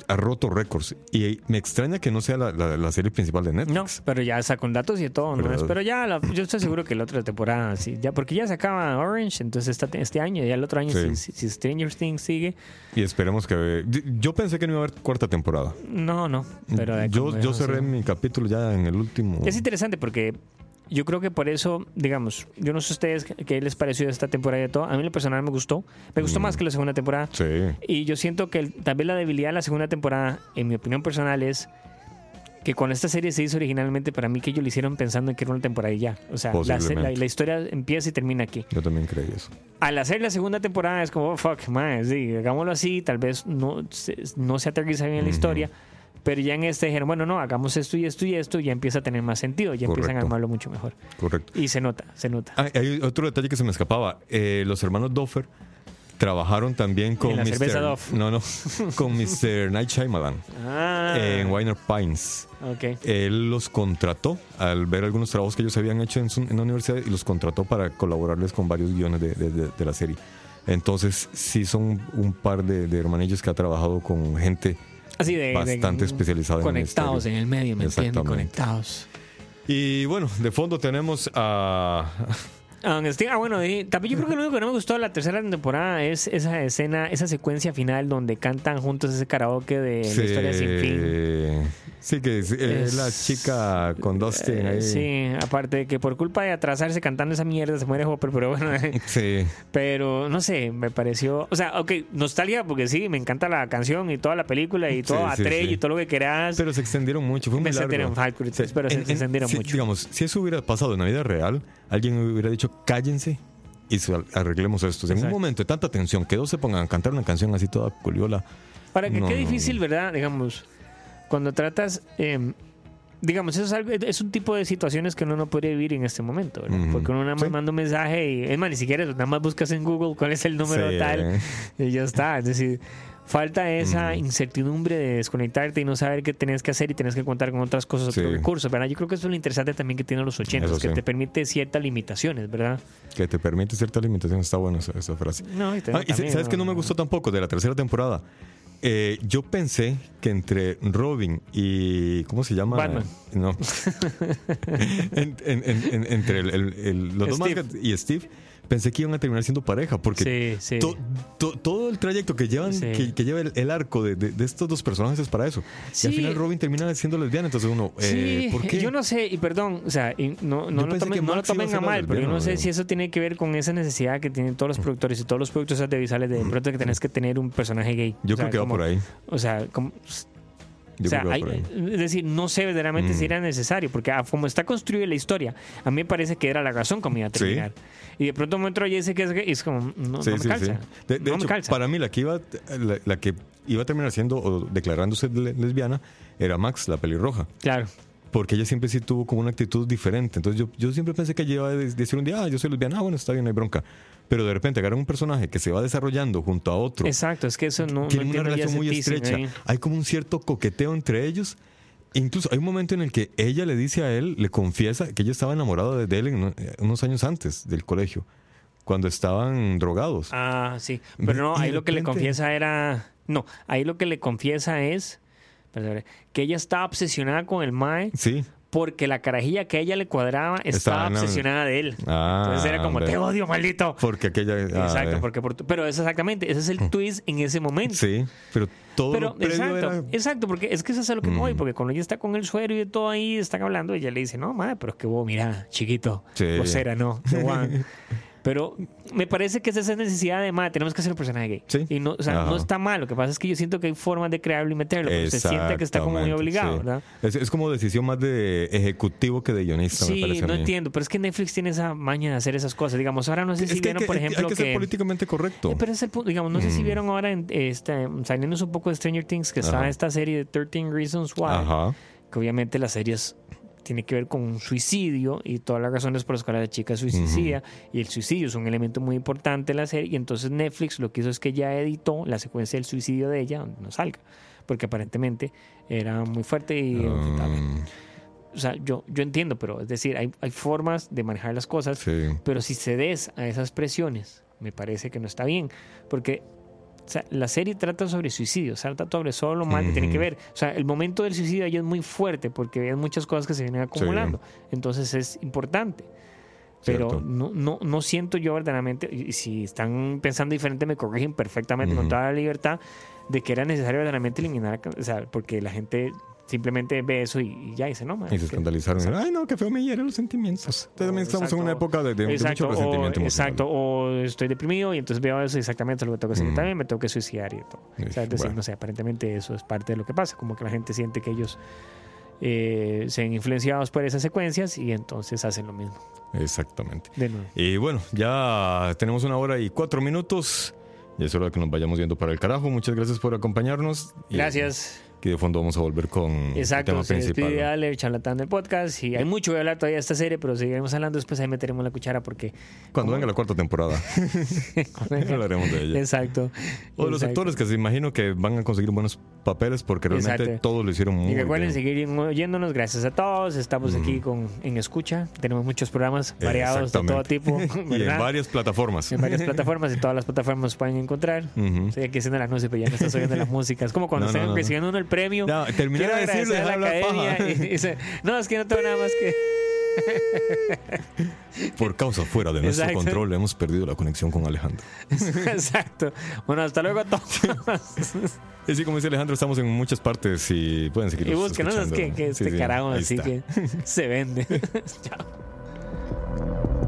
ha roto récords. Y me extraña que no sea la, la- la serie principal de Netflix. No, pero ya está con datos y de todo, ¿no? Pero ya, la- yo estoy seguro que la otra temporada, sí, ya, porque ya se acaba Orange, entonces esta- este año, ya el otro año, Sí. si, si- Stranger Things sigue, Y esperemos que... Yo pensé que no iba a haber cuarta temporada. no, no, pero yo, yo cerré sí. mi capítulo ya en el último. Es interesante porque yo creo que por eso, digamos, yo no sé ustedes qué- les pareció esta temporada de todo. A mí lo personal me gustó. Me gustó más que la segunda temporada. Mm. Sí. Y yo siento que tal vez la debilidad de la segunda temporada, en mi opinión personal, es que cuando esta serie se hizo originalmente, para mí que ellos lo hicieron pensando en que era una temporada y ya. O sea, la, la- la historia empieza y termina aquí. Yo también creí eso. Al hacer la segunda temporada es como, oh, fuck, man, sí, hagámoslo así, tal vez no se, no se aterriza bien la historia. Pero ya en este dijeron, bueno, no, hagamos esto y esto y esto, y ya empieza a tener más sentido, ya empiezan a armarlo mucho mejor. Correcto. Y se nota, se nota. Ah, hay otro detalle que se me escapaba. Eh, los hermanos Doffer trabajaron también con Mr. No, no. [laughs] Con Mr. Night Shyamalan Ah, en Winer Pines. ok. Él los contrató al ver algunos trabajos que ellos habían hecho en, su- en la universidad y los contrató para colaborarles con varios guiones de, de- de- de la serie. Entonces, sí son un par de, de hermanillos que ha trabajado con gente Así de, de- bastante especializada en la Conectados en el medio, ¿me entienden? Conectados. Y bueno, de fondo tenemos a... Ah, Steve- ah, bueno, y también yo creo que lo único que no me gustó de la tercera temporada es esa escena, esa secuencia final donde cantan juntos ese karaoke de la historia sin fin. Sí, que es, eh, Es- la chica con Dustin Eh, ahí. sí, aparte de que por culpa de atrasarse cantando esa mierda se muere Hopper, pero bueno, Sí. pero no sé, me pareció, o sea, ok, nostalgia porque sí, me encanta la canción y toda la película y todo Sí, sí, Atreyu sí. y todo lo que quieras. Pero se extendieron mucho, fue muy largo. extendieron, Falcon, pero se- se extendieron mucho. Digamos, si eso hubiera pasado en la vida real, alguien hubiera dicho, cállense y arreglemos esto. En un momento de tanta tensión, que dos se pongan a cantar una canción así toda culiola. Para que No, qué difícil, no. ¿verdad? Digamos, cuando tratas, eh, digamos, eso es, algo, es un tipo de situaciones que uno no podría vivir en este momento, ¿verdad? Ujú. Porque uno nada más Sí. manda un mensaje y, es más, ni siquiera eso, nada más buscas en Google cuál es el número Sí. tal y ya está. Es decir, falta esa Ujú. incertidumbre de desconectarte y no saber qué tenés que hacer y tenés que contar con otras cosas, otros Sí. recursos, ¿verdad? Yo creo que eso es lo interesante también que tienen los 80, Eso que sí. te permite ciertas limitaciones, ¿verdad? Que te permite cierta limitación. Está buena esa, esa frase. No, y Ah, y también, sabes que no me gustó tampoco de la tercera temporada. Eh, yo pensé que entre Robin y. ¿Cómo se llama? Batman. No. [laughs] [laughs] En- en- en- en- entre el- el- el- los dos más y Steve, pensé que iban a terminar siendo pareja. Porque Sí, sí. to- to- todo el trayecto que llevan, Sí. que, que lleva el, el arco de, de- de estos dos personajes es para eso. Y al final Robin termina siendo lesbiana. Entonces uno. Eh, Sí, ¿Por qué? yo no sé, y perdón, o sea, no, no, lo tomen, no lo a tomen a mal, pero yo no sé si eso tiene que ver con esa necesidad que tienen todos los productores y todos los productores audiovisuales de, de pronto que tenés que tener un personaje gay. Yo O sea, creo que va por ahí. O sea, como, Yo o sea, hay- es decir, no sé verdaderamente Mm. si era necesario, porque ah, como está construida la historia, a mí me parece que era la razón como iba a Sí. terminar. Y de pronto me entró y dice que es es como, no, Sí, no me sí, calza. sí. De, de no hecho, me calza. para mí la que iba la, la que iba a terminar siendo o declarándose le- lesbiana era Max, la pelirroja. Claro. Porque ella siempre sí tuvo como una actitud diferente. Entonces yo, yo siempre pensé que ella iba a de- decir un día, ah, yo soy lesbiana, ah, bueno, está bien, no hay bronca. Pero de repente agarran un personaje que se va desarrollando junto a otro. Exacto, es que eso no, no tienen una relación muy estrecha. ahí. Hay como un cierto coqueteo entre ellos. Incluso hay un momento en el que ella le dice a él, le confiesa que ella estaba enamorada de él en- eh, unos años antes del colegio, cuando estaban drogados. Ah, sí. Pero no, ahí lo que le confiesa era. No, ahí lo que le confiesa es. que ella estaba obsesionada con el Mae Sí. Porque la carajilla que a ella le cuadraba estaba obsesionada de él. Ah, Entonces era como, hombre. te odio, maldito. Porque aquella. ah, Exacto, porque por tu- pero es exactamente, ese es el twist en ese momento. Sí, pero todo Pero, lo exacto, era- exacto, porque es que eso es a lo que Mm. voy, porque cuando ella está con el suero y de todo ahí, están hablando, ella le dice, no, madre, pero es que vos, mira, chiquito, Sí. vos era, no, no, Juan". [laughs] Pero me parece que es esa necesidad de, madre, tenemos que hacer un personaje gay. Sí. Y no, o sea, Ajá. no está mal. Lo que pasa es que yo siento que hay formas de crearlo y meterlo. Pero se siente que está como muy obligado, sí. ¿verdad? Es, es como decisión más de ejecutivo que de guionista, me Sí, parece a no mí. entiendo. Pero es que Netflix tiene esa maña de hacer esas cosas. Digamos, ahora no sé Es si que hay vieron, que, por que- ejemplo, hay que ser políticamente correcto. Eh, Pero es el punto, digamos, no sé si Mm. vieron ahora, en, este, un poco de Stranger Things, que está Ajá. esta serie de 13 Reasons Why, Ajá. que obviamente la serie es- tiene que ver con un suicidio y todas las razones por las cuales la chica suicida, y el suicidio es un elemento muy importante de la serie, y entonces Netflix lo que hizo es que ya editó la secuencia del suicidio de ella, donde no salga, porque aparentemente era muy fuerte y... Um, o sea, yo, yo entiendo, pero es decir, hay, hay formas de manejar las cosas sí. pero si cedes a esas presiones, me parece que no está bien. Porque o sea, la serie trata sobre suicidio, o sea, trata sobre solo lo mal que tiene que ver. O sea, el momento del suicidio ahí es muy fuerte porque hay muchas cosas que se vienen acumulando. Entonces es importante. Pero Cierto. no, no, no siento yo verdaderamente, y si están pensando diferente, me corrigen perfectamente con toda la libertad, de que era necesario verdaderamente eliminar, o sea, porque la gente simplemente ve eso y, y ya dice, no, man, Y se que- escandalizaron. Ay, no, que feo me hieren los sentimientos. Entonces, también estamos en una época de, de- de Exacto, mucho resentimiento o, exacto, o estoy deprimido y entonces veo eso exactamente lo que tengo que hacer. Mm. también me tengo que suicidar y todo. O sea, es decir, Bueno. no sé, aparentemente eso es parte de lo que pasa, como que la gente siente que ellos eh, se ven influenciados por esas secuencias y entonces hacen lo mismo. Exactamente. De nuevo. Y bueno, ya tenemos una hora y cuatro minutos. Y es hora que nos vayamos yendo para el carajo. Muchas gracias por acompañarnos. Y Aquí de fondo vamos a volver con el Exacto, tema se principal. Ale, el charlatán del podcast. Y hay mucho que hablar todavía de esta serie, pero seguiremos hablando después. Ahí meteremos la cuchara porque. Cuando venga la cuarta temporada, [laughs] [laughs] hablaremos de ella. Exacto. O de los exacto. actores que se imagino que van a conseguir buenos papeles porque realmente Exacto. todos lo hicieron muy Y recuerden bien. seguir oyéndonos. Gracias a todos. Estamos aquí con, en Escucha. Tenemos muchos programas variados de todo tipo. [laughs] [laughs] y en varias plataformas. En varias [laughs] plataformas y todas las plataformas pueden encontrar. Estoy aquí haciendo el anuncio, pero ya no estás oyendo la música. Es como cuando No, no, están no, no. recibiendo uno el premio. Ya, terminé de decirlo, a la academia. Y dice, no, es que no tengo nada más que. [laughs] Por causa fuera de nuestro Exacto. control hemos perdido la conexión con Alejandro. [laughs] Exacto. Bueno, hasta luego a todos. [laughs] Y así como dice Alejandro, estamos en muchas partes y pueden seguirnos y búsquenos, es que, que Sí, este sí, carajo así está. que se vende. Chao.